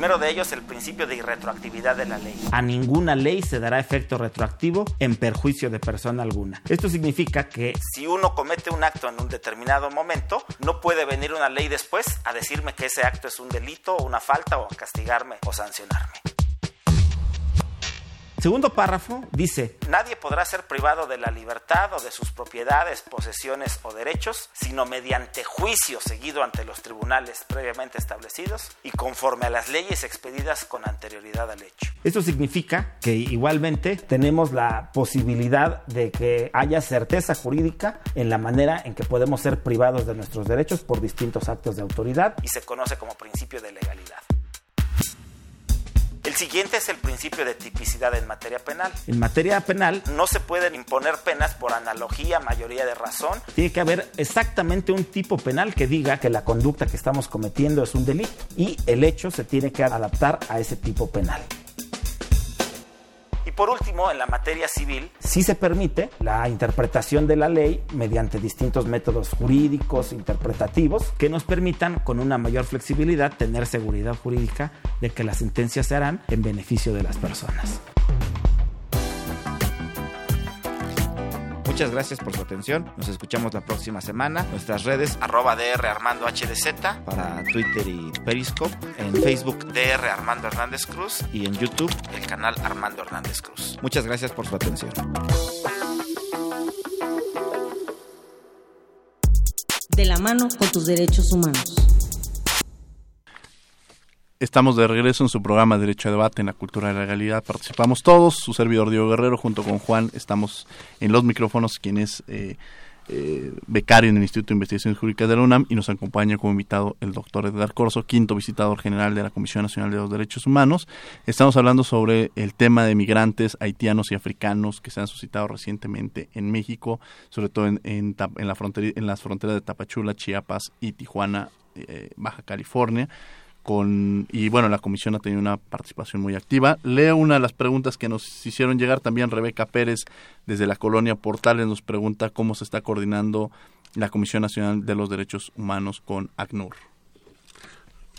primero de ellos el principio de irretroactividad de la ley. A ninguna ley se dará efecto retroactivo en perjuicio de persona alguna. Esto significa que si uno comete un acto en un determinado momento, no puede venir una ley después a decirme que ese acto es un delito, una falta o castigarme o sancionarme. Segundo párrafo dice, nadie podrá ser privado de la libertad o de sus propiedades, posesiones o derechos, sino mediante juicio seguido ante los tribunales previamente establecidos y conforme a las leyes expedidas con anterioridad al hecho. Esto significa que igualmente tenemos la posibilidad de que haya certeza jurídica en la manera en que podemos ser privados de nuestros derechos por distintos actos de autoridad y se conoce como principio de legalidad. El siguiente es el principio de tipicidad en materia penal. En materia penal no se pueden imponer penas por analogía, mayoría de razón. Tiene que haber exactamente un tipo penal que diga que la conducta que estamos cometiendo es un delito y el hecho se tiene que adaptar a ese tipo penal por último, en la materia civil, sí se permite la interpretación de la ley mediante distintos métodos jurídicos, interpretativos, que nos permitan con una mayor flexibilidad tener seguridad jurídica de que las sentencias se harán en beneficio de las personas. Muchas gracias por su atención. Nos escuchamos la próxima semana. Nuestras redes arroba DR Armando HDZ para Twitter y Periscope. En Facebook DR Armando Hernández Cruz y en YouTube el canal Armando Hernández Cruz. Muchas gracias por su atención. De la mano con tus derechos humanos. Estamos de regreso en su programa Derecho a Debate en la Cultura de la Legalidad. Participamos todos, su servidor Diego Guerrero junto con Juan. Estamos en los micrófonos, quien es eh, eh, becario en el Instituto de Investigaciones Jurídicas de la UNAM y nos acompaña como invitado el doctor Edgar Corso, quinto visitador general de la Comisión Nacional de los Derechos Humanos. Estamos hablando sobre el tema de migrantes haitianos y africanos que se han suscitado recientemente en México, sobre todo en, en, la frontera, en las fronteras de Tapachula, Chiapas y Tijuana, eh, Baja California con y bueno la comisión ha tenido una participación muy activa. Leo una de las preguntas que nos hicieron llegar también Rebeca Pérez desde la colonia Portales nos pregunta cómo se está coordinando la Comisión Nacional de los Derechos Humanos con ACNUR.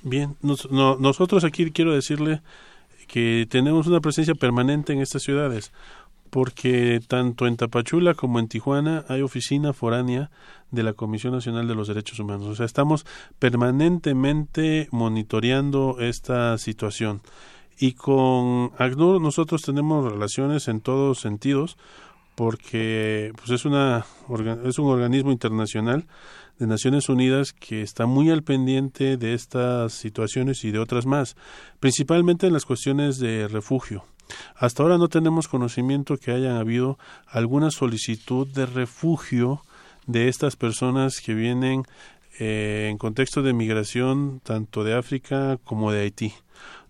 Bien nosotros aquí quiero decirle que tenemos una presencia permanente en estas ciudades porque tanto en Tapachula como en Tijuana hay oficina foránea de la Comisión Nacional de los Derechos Humanos. O sea, estamos permanentemente monitoreando esta situación. Y con ACNUR nosotros tenemos relaciones en todos sentidos porque pues es, una, es un organismo internacional de Naciones Unidas que está muy al pendiente de estas situaciones y de otras más, principalmente en las cuestiones de refugio. Hasta ahora no tenemos conocimiento que haya habido alguna solicitud de refugio de estas personas que vienen eh, en contexto de migración tanto de África como de Haití.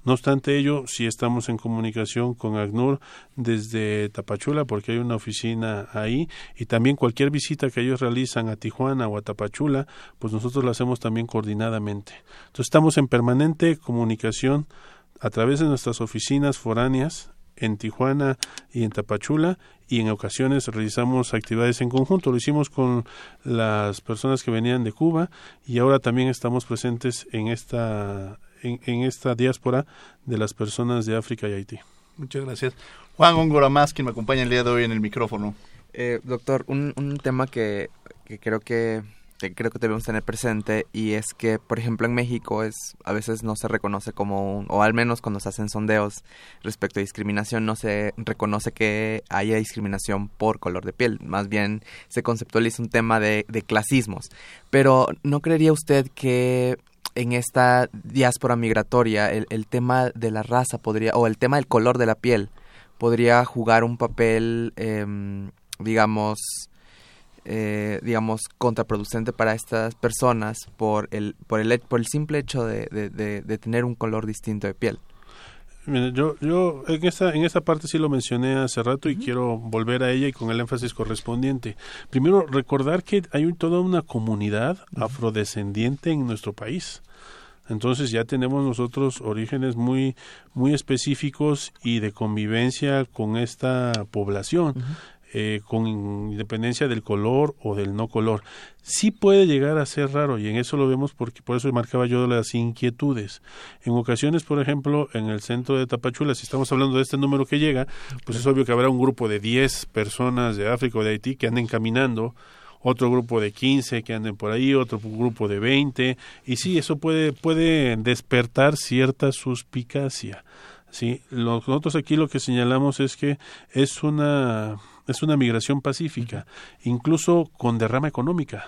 No obstante ello, sí estamos en comunicación con ACNUR desde Tapachula porque hay una oficina ahí y también cualquier visita que ellos realizan a Tijuana o a Tapachula, pues nosotros la hacemos también coordinadamente. Entonces estamos en permanente comunicación a través de nuestras oficinas foráneas en Tijuana y en Tapachula y en ocasiones realizamos actividades en conjunto. Lo hicimos con las personas que venían de Cuba y ahora también estamos presentes en esta, en, esta diáspora de las personas de África y Haití. Muchas gracias. Juan Góngora más, quien me acompaña el día de hoy en el micrófono. Eh, doctor, un, un tema que, que creo que creo que debemos tener presente y es que, por ejemplo, en México es a veces no se reconoce como un, o al menos cuando se hacen sondeos respecto a discriminación, no se reconoce que haya discriminación por color de piel, más bien se conceptualiza un tema de, de clasismos. Pero ¿no creería usted que en esta diáspora migratoria el, el, tema de la raza podría, o el tema del color de la piel, podría jugar un papel, eh, digamos, eh, digamos, contraproducente para estas personas por el, por el, por el simple hecho de, de, de, de tener un color distinto de piel. Yo, yo en esta, en esta parte sí lo mencioné hace rato y quiero volver a ella y con el énfasis correspondiente. Primero, recordar que hay toda una comunidad afrodescendiente en nuestro país. Entonces ya tenemos nosotros orígenes muy muy específicos y de convivencia con esta población. Uh -huh. Eh, con independencia del color o del no color. Sí puede llegar a ser raro y en eso lo vemos porque por eso marcaba yo las inquietudes. En ocasiones, por ejemplo, en el centro de Tapachula, si estamos hablando de este número que llega, pues es obvio que habrá un grupo de 10 personas de África o de Haití que anden caminando otro grupo de 15 que anden por ahí, otro grupo de 20, y sí, eso puede, puede despertar cierta suspicacia. Sí, nosotros aquí lo que señalamos es que es una es una migración pacífica, incluso con derrama económica.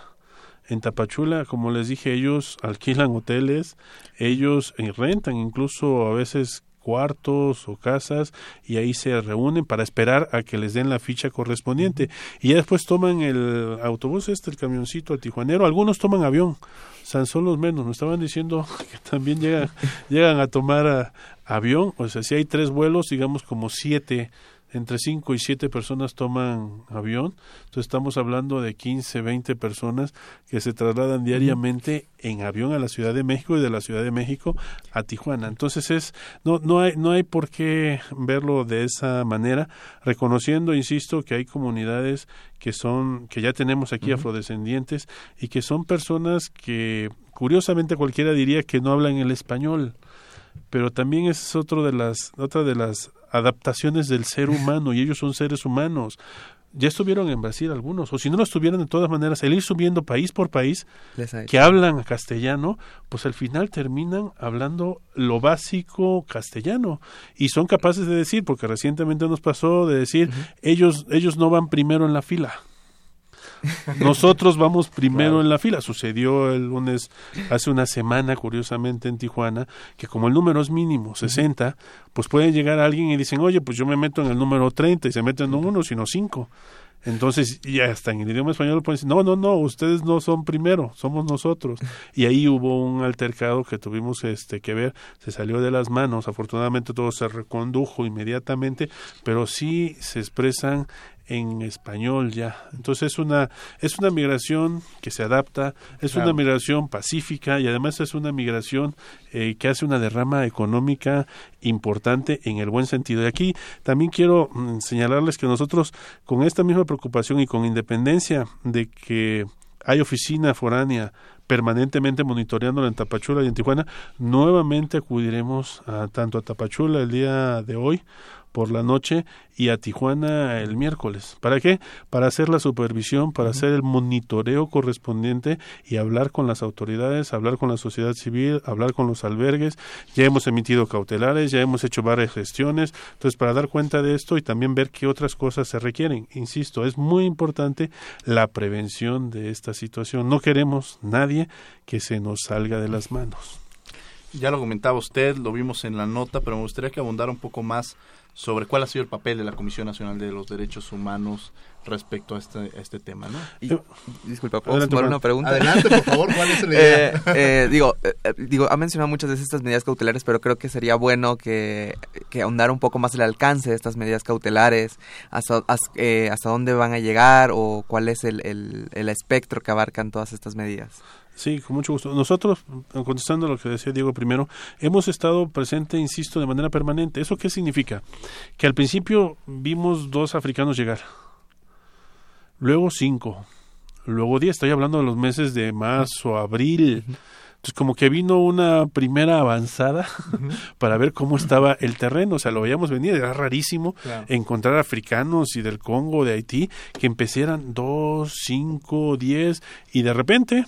En Tapachula, como les dije, ellos alquilan hoteles, ellos rentan incluso a veces cuartos o casas y ahí se reúnen para esperar a que les den la ficha correspondiente. Y ya después toman el autobús este el camioncito el tijuanero. Algunos toman avión sea, son los menos. Me estaban diciendo *laughs* que también llegan *laughs* llegan a tomar a, avión. O sea si hay tres vuelos digamos como siete entre 5 y 7 personas toman avión, entonces estamos hablando de 15, 20 personas que se trasladan diariamente en avión a la Ciudad de México y de la Ciudad de México a Tijuana. Entonces es no no hay no hay por qué verlo de esa manera, reconociendo, insisto, que hay comunidades que son que ya tenemos aquí uh -huh. afrodescendientes y que son personas que curiosamente cualquiera diría que no hablan el español pero también es otro de las otra de las adaptaciones del ser humano y ellos son seres humanos. Ya estuvieron en Brasil algunos, o si no lo estuvieran de todas maneras, el ir subiendo país por país que hablan castellano, pues al final terminan hablando lo básico castellano y son capaces de decir, porque recientemente nos pasó de decir, uh -huh. ellos ellos no van primero en la fila. Nosotros vamos primero claro. en la fila. Sucedió el lunes, hace una semana, curiosamente, en Tijuana, que como el número es mínimo, 60, pues puede llegar alguien y dicen, oye, pues yo me meto en el número 30 y se meten no uno, sino cinco. Entonces, ya hasta en el idioma español pueden decir, no, no, no, ustedes no son primero, somos nosotros. Y ahí hubo un altercado que tuvimos este que ver, se salió de las manos, afortunadamente todo se recondujo inmediatamente, pero sí se expresan en español ya. Entonces es una es una migración que se adapta, es claro. una migración pacífica y además es una migración eh, que hace una derrama económica importante en el buen sentido. Y aquí también quiero mm, señalarles que nosotros con esta misma preocupación y con independencia de que hay oficina foránea permanentemente monitoreándola en Tapachula y en Tijuana, nuevamente acudiremos a, tanto a Tapachula el día de hoy por la noche y a Tijuana el miércoles. ¿Para qué? Para hacer la supervisión, para hacer el monitoreo correspondiente y hablar con las autoridades, hablar con la sociedad civil, hablar con los albergues. Ya hemos emitido cautelares, ya hemos hecho varias gestiones. Entonces, para dar cuenta de esto y también ver qué otras cosas se requieren. Insisto, es muy importante la prevención de esta situación. No queremos nadie que se nos salga de las manos. Ya lo comentaba usted, lo vimos en la nota, pero me gustaría que abundara un poco más sobre cuál ha sido el papel de la Comisión Nacional de los Derechos Humanos respecto a este, a este tema, ¿no? Y, disculpa, ¿puedo sumar una pregunta? Adelante, por favor, ¿cuál es la idea? *laughs* eh, eh, digo, eh, digo, ha mencionado muchas de estas medidas cautelares, pero creo que sería bueno que, que ahondara un poco más el alcance de estas medidas cautelares, hasta, hasta, eh, hasta dónde van a llegar o cuál es el, el, el espectro que abarcan todas estas medidas. Sí, con mucho gusto. Nosotros, contestando a lo que decía Diego primero, hemos estado presente, insisto, de manera permanente. ¿Eso qué significa? Que al principio vimos dos africanos llegar, luego cinco, luego diez. Estoy hablando de los meses de marzo, abril. Entonces, como que vino una primera avanzada uh *laughs* -huh. para ver cómo estaba el terreno. O sea, lo veíamos venir. Era rarísimo claro. encontrar africanos y del Congo, de Haití, que empezaran dos, cinco, diez, y de repente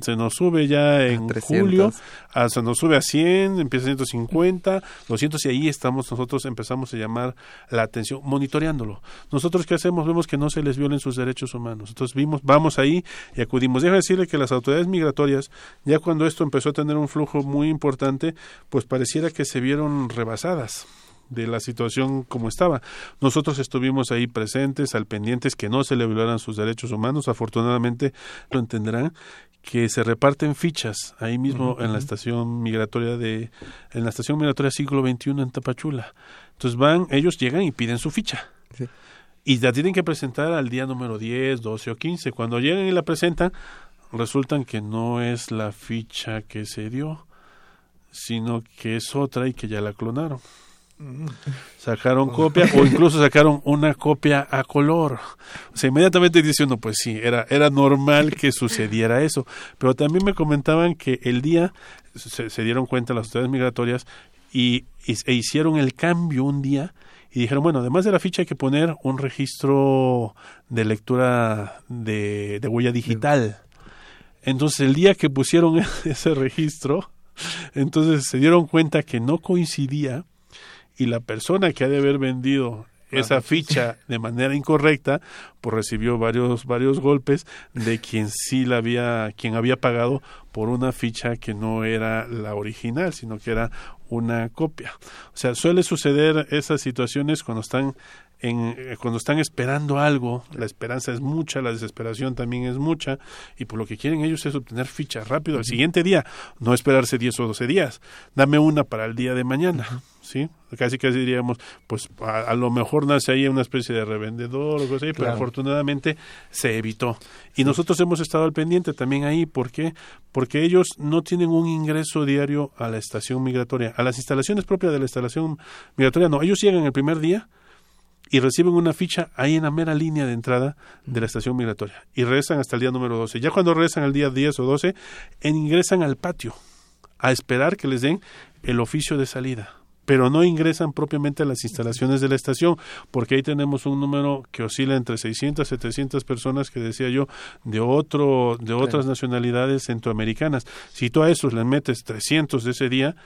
se nos sube ya en julio, a, se nos sube a 100, empieza a 150, 200 y ahí estamos nosotros empezamos a llamar la atención, monitoreándolo. Nosotros qué hacemos? Vemos que no se les violen sus derechos humanos. Entonces vimos, vamos ahí y acudimos. Deja decirle que las autoridades migratorias, ya cuando esto empezó a tener un flujo muy importante, pues pareciera que se vieron rebasadas de la situación como estaba. Nosotros estuvimos ahí presentes, al pendientes que no se le violaran sus derechos humanos. Afortunadamente lo entenderán que se reparten fichas ahí mismo en la estación migratoria de en la estación migratoria siglo XXI en Tapachula. Entonces van, ellos llegan y piden su ficha. Y la tienen que presentar al día número 10, 12 o 15. Cuando llegan y la presentan, resultan que no es la ficha que se dio, sino que es otra y que ya la clonaron. Sacaron copia o incluso sacaron una copia a color. O sea, inmediatamente dice uno, pues sí, era, era normal que sucediera eso. Pero también me comentaban que el día se, dieron cuenta las autoridades migratorias y, e hicieron el cambio un día y dijeron, bueno, además de la ficha hay que poner un registro de lectura de huella digital. Entonces el día que pusieron *laughs* ese registro, entonces se dieron cuenta que no coincidía y la persona que ha de haber vendido esa ficha de manera incorrecta, pues recibió varios varios golpes de quien sí la había quien había pagado por una ficha que no era la original, sino que era una copia. O sea, suele suceder esas situaciones cuando están en, eh, cuando están esperando algo, la esperanza es mucha, la desesperación también es mucha, y por lo que quieren ellos es obtener fichas rápido al siguiente día, no esperarse 10 o 12 días. Dame una para el día de mañana, ¿sí? Casi casi diríamos, pues a, lo mejor nace ahí una especie de revendedor o algo así, pero afortunadamente se evitó. Y nosotros hemos estado al pendiente también ahí, ¿por qué? Porque ellos no tienen un ingreso diario a la estación migratoria, a las instalaciones propias de la instalación migratoria, no, ellos llegan el primer día, y reciben una ficha ahí en la mera línea de entrada de la estación migratoria y regresan hasta el día número 12. Ya cuando regresan al día 10 o 12, ingresan al patio a esperar que les den el oficio de salida pero no ingresan propiamente a las instalaciones de la estación, porque ahí tenemos un número que oscila entre 600 y 700 personas que decía yo de otro de otras nacionalidades centroamericanas. Si tú a esos les metes 300 de ese día,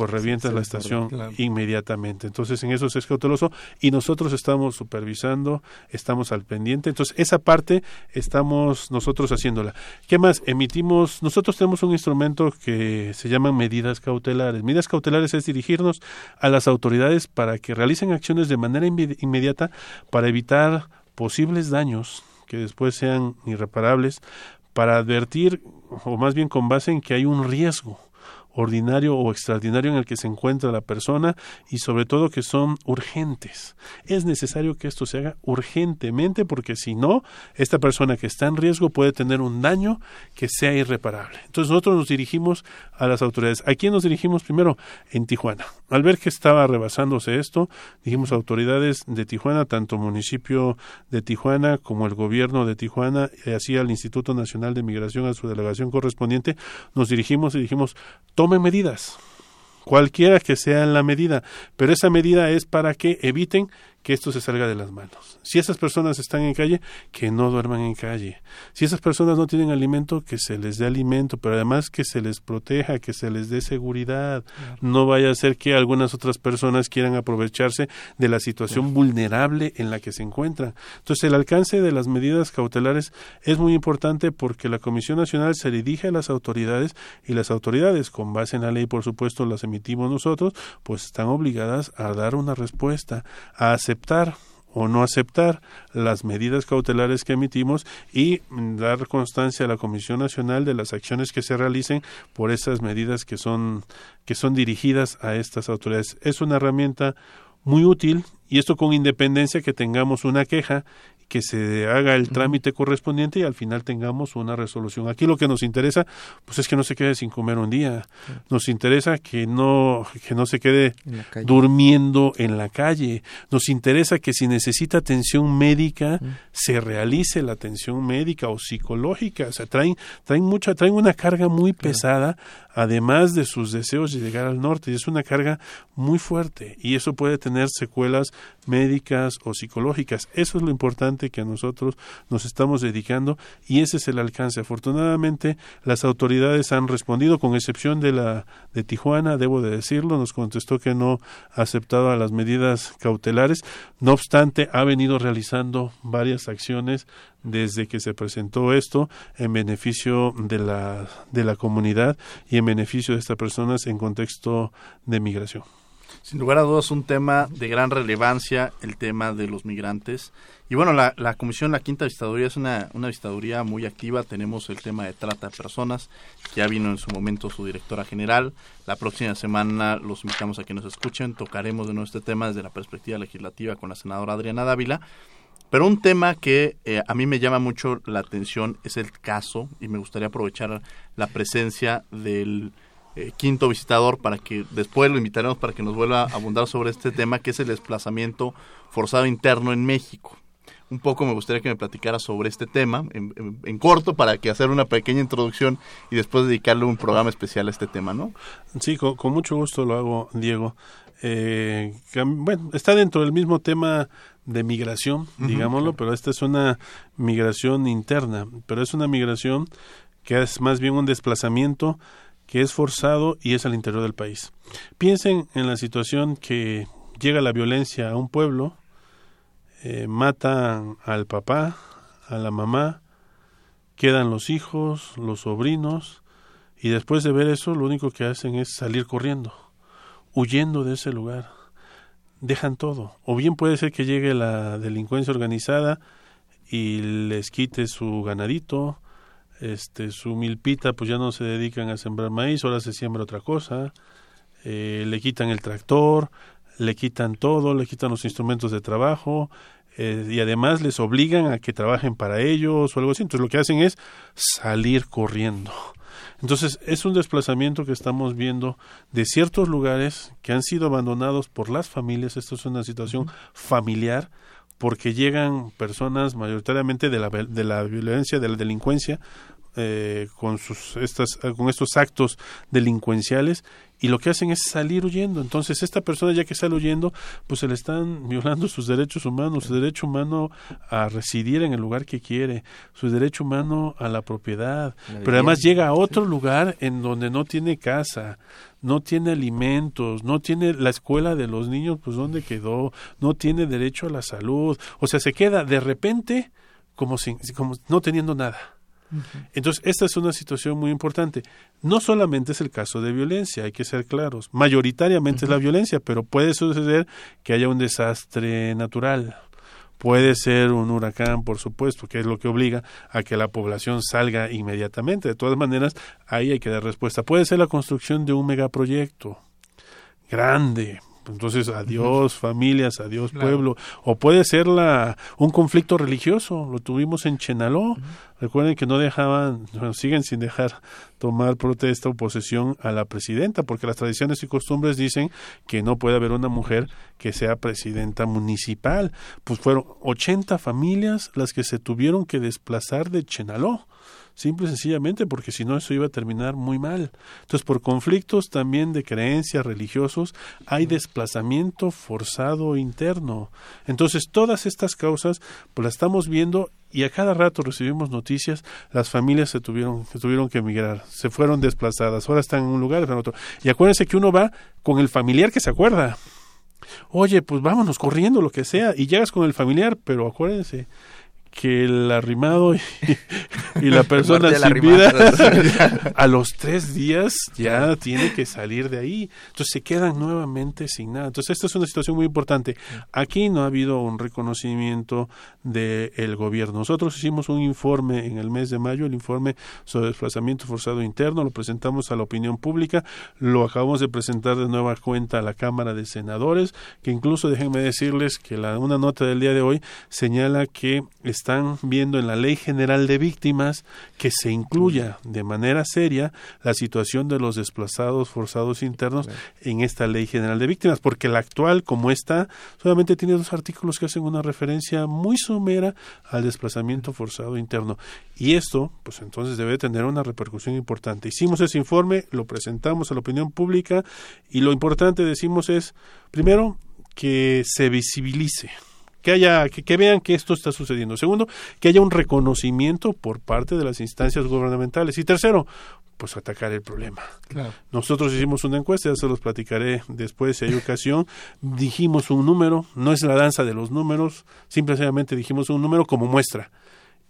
pues revienta la estación inmediatamente. Entonces en eso es cauteloso y nosotros estamos supervisando, estamos al pendiente. Entonces esa parte estamos nosotros haciéndola. ¿Qué más? Emitimos, nosotros tenemos un instrumento que se llama medidas cautelares. Medidas cautelares es dirigirnos a las autoridades para que realicen acciones de manera inmediata para evitar posibles daños que después sean irreparables, para advertir, o más bien con base en que hay un riesgo ordinario o extraordinario en el que se encuentra la persona y sobre todo que son urgentes. Es necesario que esto se haga urgentemente porque si no, esta persona que está en riesgo puede tener un daño que sea irreparable. Entonces nosotros nos dirigimos a las autoridades. ¿A quién nos dirigimos primero? En Tijuana. Al ver que estaba rebasándose esto, dijimos autoridades de Tijuana, tanto municipio de Tijuana como el gobierno de Tijuana, y así al Instituto Nacional de Migración, a su delegación correspondiente, nos dirigimos y dijimos, tomen medidas, cualquiera que sea la medida, pero esa medida es para que eviten que esto se salga de las manos. Si esas personas están en calle, que no duerman en calle. Si esas personas no tienen alimento, que se les dé alimento, pero además que se les proteja, que se les dé seguridad. No vaya a ser que algunas otras personas quieran aprovecharse de la situación vulnerable en la que se encuentran. Entonces, el alcance de las medidas cautelares es muy importante porque la Comisión Nacional se dirige a las autoridades y las autoridades, con base en la ley, por supuesto, las emitimos nosotros, pues están obligadas a dar una respuesta, a hacer aceptar o no aceptar las medidas cautelares que emitimos y dar constancia a la Comisión Nacional de las acciones que se realicen por esas medidas que son que son dirigidas a estas autoridades. Es una herramienta muy útil y esto con independencia que tengamos una queja que se haga el trámite correspondiente y al final tengamos una resolución. Aquí lo que nos interesa pues es que no se quede sin comer un día. Nos interesa que no que no se quede durmiendo en la calle. Nos interesa que si necesita atención médica se realice la atención médica o psicológica. O sea, traen traen mucha traen una carga muy pesada además de sus deseos de llegar al norte y es una carga muy fuerte y eso puede tener secuelas médicas o psicológicas. Eso es lo importante que nosotros nos estamos dedicando y ese es el alcance. Afortunadamente las autoridades han respondido, con excepción de la de Tijuana, debo de decirlo, nos contestó que no ha aceptado las medidas cautelares. No obstante, ha venido realizando varias acciones desde que se presentó esto en beneficio de la, de la comunidad y en beneficio de estas personas en contexto de migración. Sin lugar a dudas, un tema de gran relevancia, el tema de los migrantes. Y bueno, la, la comisión, la quinta vistaduría es una, una vistaduría muy activa. Tenemos el tema de trata de personas. Ya vino en su momento su directora general. La próxima semana los invitamos a que nos escuchen. Tocaremos de nuevo este tema desde la perspectiva legislativa con la senadora Adriana Dávila. Pero un tema que eh, a mí me llama mucho la atención es el caso, y me gustaría aprovechar la presencia del eh, quinto visitador para que después lo invitaremos para que nos vuelva a abundar sobre este tema, que es el desplazamiento forzado interno en México. Un poco me gustaría que me platicara sobre este tema en, corto para que hacer una pequeña introducción y después dedicarle un programa especial a este tema, ¿no? Sí, con, mucho gusto lo hago, Diego. Eh, bueno, está dentro del mismo tema de migración, digámoslo, pero esta es una migración interna, pero es una migración que es más bien un desplazamiento que es forzado y es al interior del país. Piensen en la situación que llega la violencia a un pueblo, eh, matan al papá, a la mamá, quedan los hijos, los sobrinos, y después de ver eso lo único que hacen es salir corriendo, huyendo de ese lugar dejan todo. O bien puede ser que llegue la delincuencia organizada y les quite su ganadito, este, su milpita, pues ya no se dedican a sembrar maíz, ahora se siembra otra cosa, eh, le quitan el tractor, le quitan todo, le quitan los instrumentos de trabajo, eh, y además les obligan a que trabajen para ellos o algo así. Entonces lo que hacen es salir corriendo. Entonces, es un desplazamiento que estamos viendo de ciertos lugares que han sido abandonados por las familias. Esto es una situación familiar porque llegan personas mayoritariamente de la, de la violencia, de la delincuencia, eh, con sus estas con estos actos delincuenciales y lo que hacen es salir huyendo. Entonces, esta persona ya que sale huyendo, pues se le están *laughs* violando sus derechos humanos, su derecho humano a residir en el lugar que quiere, su derecho humano a la propiedad, pero además llega a otro lugar en donde no tiene casa, no tiene alimentos, no tiene la escuela de los niños, pues dónde quedó, no tiene derecho a la salud, o sea, se queda de repente como sin, como no teniendo nada. Entonces, esta es una situación muy importante. No solamente es el caso de violencia, hay que ser claros. Mayoritariamente es la violencia, pero puede suceder que haya un desastre natural. Puede ser un huracán, por supuesto, que es lo que obliga a que la población salga inmediatamente. De todas maneras, ahí hay que dar respuesta. Puede ser la construcción de un megaproyecto grande, entonces, adiós familias, adiós pueblo. O puede ser la, un conflicto religioso, lo tuvimos en Chenaló. Recuerden que no dejaban, siguen sin dejar tomar protesta o posesión a la presidenta, porque las tradiciones y costumbres dicen que no puede haber una mujer que sea presidenta municipal. Pues fueron 80 familias las que se tuvieron que desplazar de Chenaló simple y sencillamente porque si no eso iba a terminar muy mal. Entonces, por conflictos también de creencias religiosos, hay desplazamiento forzado interno. Entonces, todas estas causas, pues las estamos viendo y a cada rato recibimos noticias, las familias se tuvieron, se tuvieron que emigrar, se fueron desplazadas, ahora están en un lugar, en otro. Y acuérdense que uno va con el familiar que se acuerda. Oye, pues vámonos corriendo, lo que sea, y llegas con el familiar, pero acuérdense, que el arrimado y, *laughs* *laughs* la persona sin vida *laughs* a los tres días ya tiene que salir de ahí. Entonces se quedan nuevamente sin nada. Entonces esta es una situación muy importante. Aquí no ha habido un reconocimiento del gobierno. Nosotros hicimos un informe en el mes de mayo, el informe sobre desplazamiento forzado interno, lo presentamos a la opinión pública, lo acabamos de presentar de nueva cuenta a la Cámara de Senadores, que incluso déjenme decirles que la, una nota del día de hoy señala que están viendo en la Ley General de Víctimas que se incluya de manera seria la situación de los desplazados forzados internos en esta Ley General de Víctimas, porque la actual, como está, solamente tiene dos artículos que hacen una referencia muy somera al desplazamiento forzado interno. Y esto, pues entonces debe tener una repercusión importante. Hicimos ese informe, lo presentamos a la opinión pública y lo importante, decimos, es, primero, que se visibilice que haya, que, vean que esto está sucediendo. Segundo, que haya un reconocimiento por parte de las instancias gubernamentales. Y tercero, pues atacar el problema. Nosotros hicimos una encuesta, ya se los platicaré después si hay ocasión. dijimos un número, no es la danza de los números, simplemente dijimos un número como muestra.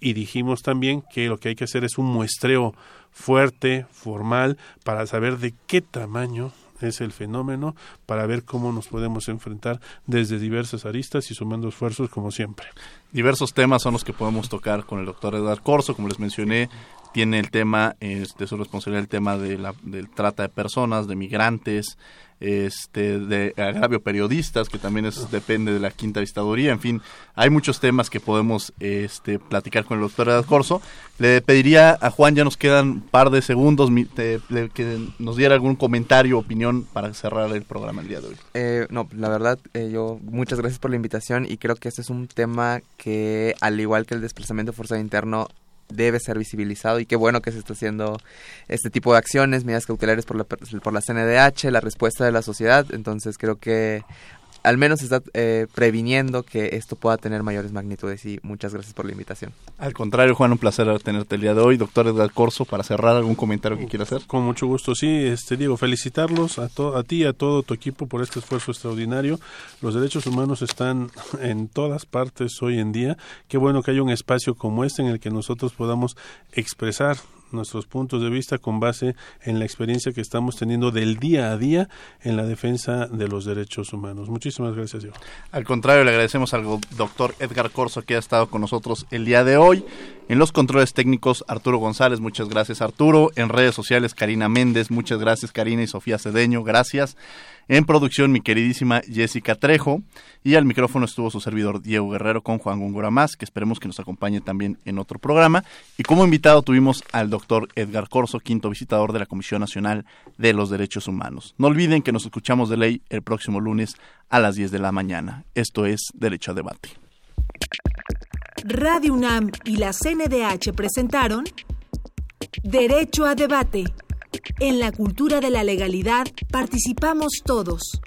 Y dijimos también que lo que hay que hacer es un muestreo fuerte, formal, para saber de qué tamaño es el fenómeno para ver cómo nos podemos enfrentar desde diversas aristas y sumando esfuerzos como siempre. Diversos temas son los que podemos tocar con el doctor Edgar Corso, como les mencioné, tiene el tema de su responsabilidad el tema de la, del trata de personas, de migrantes, este, de agravio periodistas, que también es, depende de la quinta vistaduría, en fin, hay muchos temas que podemos este, platicar con el doctor Corso. Le pediría a Juan, ya nos quedan un par de segundos, que nos diera algún comentario opinión para cerrar el programa el día de hoy. Eh, no, la verdad, eh, yo muchas gracias por la invitación y creo que este es un tema que, al igual que el desplazamiento forzado interno, debe ser visibilizado y qué bueno que se está haciendo este tipo de acciones, medidas cautelares por la, por la CNDH, la respuesta de la sociedad. Entonces creo que al menos está eh, previniendo que esto pueda tener mayores magnitudes y muchas gracias por la invitación. Al contrario, Juan, un placer tenerte el día de hoy. Doctor Edgar Corso, para cerrar, ¿algún comentario que quiera hacer? Con mucho gusto, sí. Este, Diego, felicitarlos a, a ti y a todo tu equipo por este esfuerzo extraordinario. Los derechos humanos están *laughs* en todas partes hoy en día. Qué bueno que haya un espacio como este en el que nosotros podamos expresar nuestros puntos de vista con base en la experiencia que estamos teniendo del día a día en la defensa de los derechos humanos. Muchísimas gracias, Diego. Al contrario, le agradecemos al doctor Edgar Corso que ha estado con nosotros el día de hoy. En los controles técnicos, Arturo González, muchas gracias Arturo. En redes sociales, Karina Méndez, muchas gracias Karina y Sofía Cedeño, gracias. En producción, mi queridísima Jessica Trejo. Y al micrófono estuvo su servidor Diego Guerrero con Juan Góngora Más, que esperemos que nos acompañe también en otro programa. Y como invitado tuvimos al doctor Edgar Corso, quinto visitador de la Comisión Nacional de los Derechos Humanos. No olviden que nos escuchamos de ley el próximo lunes a las 10 de la mañana. Esto es Derecho a Debate. Radio UNAM y la CNDH presentaron Derecho a Debate. En la cultura de la legalidad participamos todos.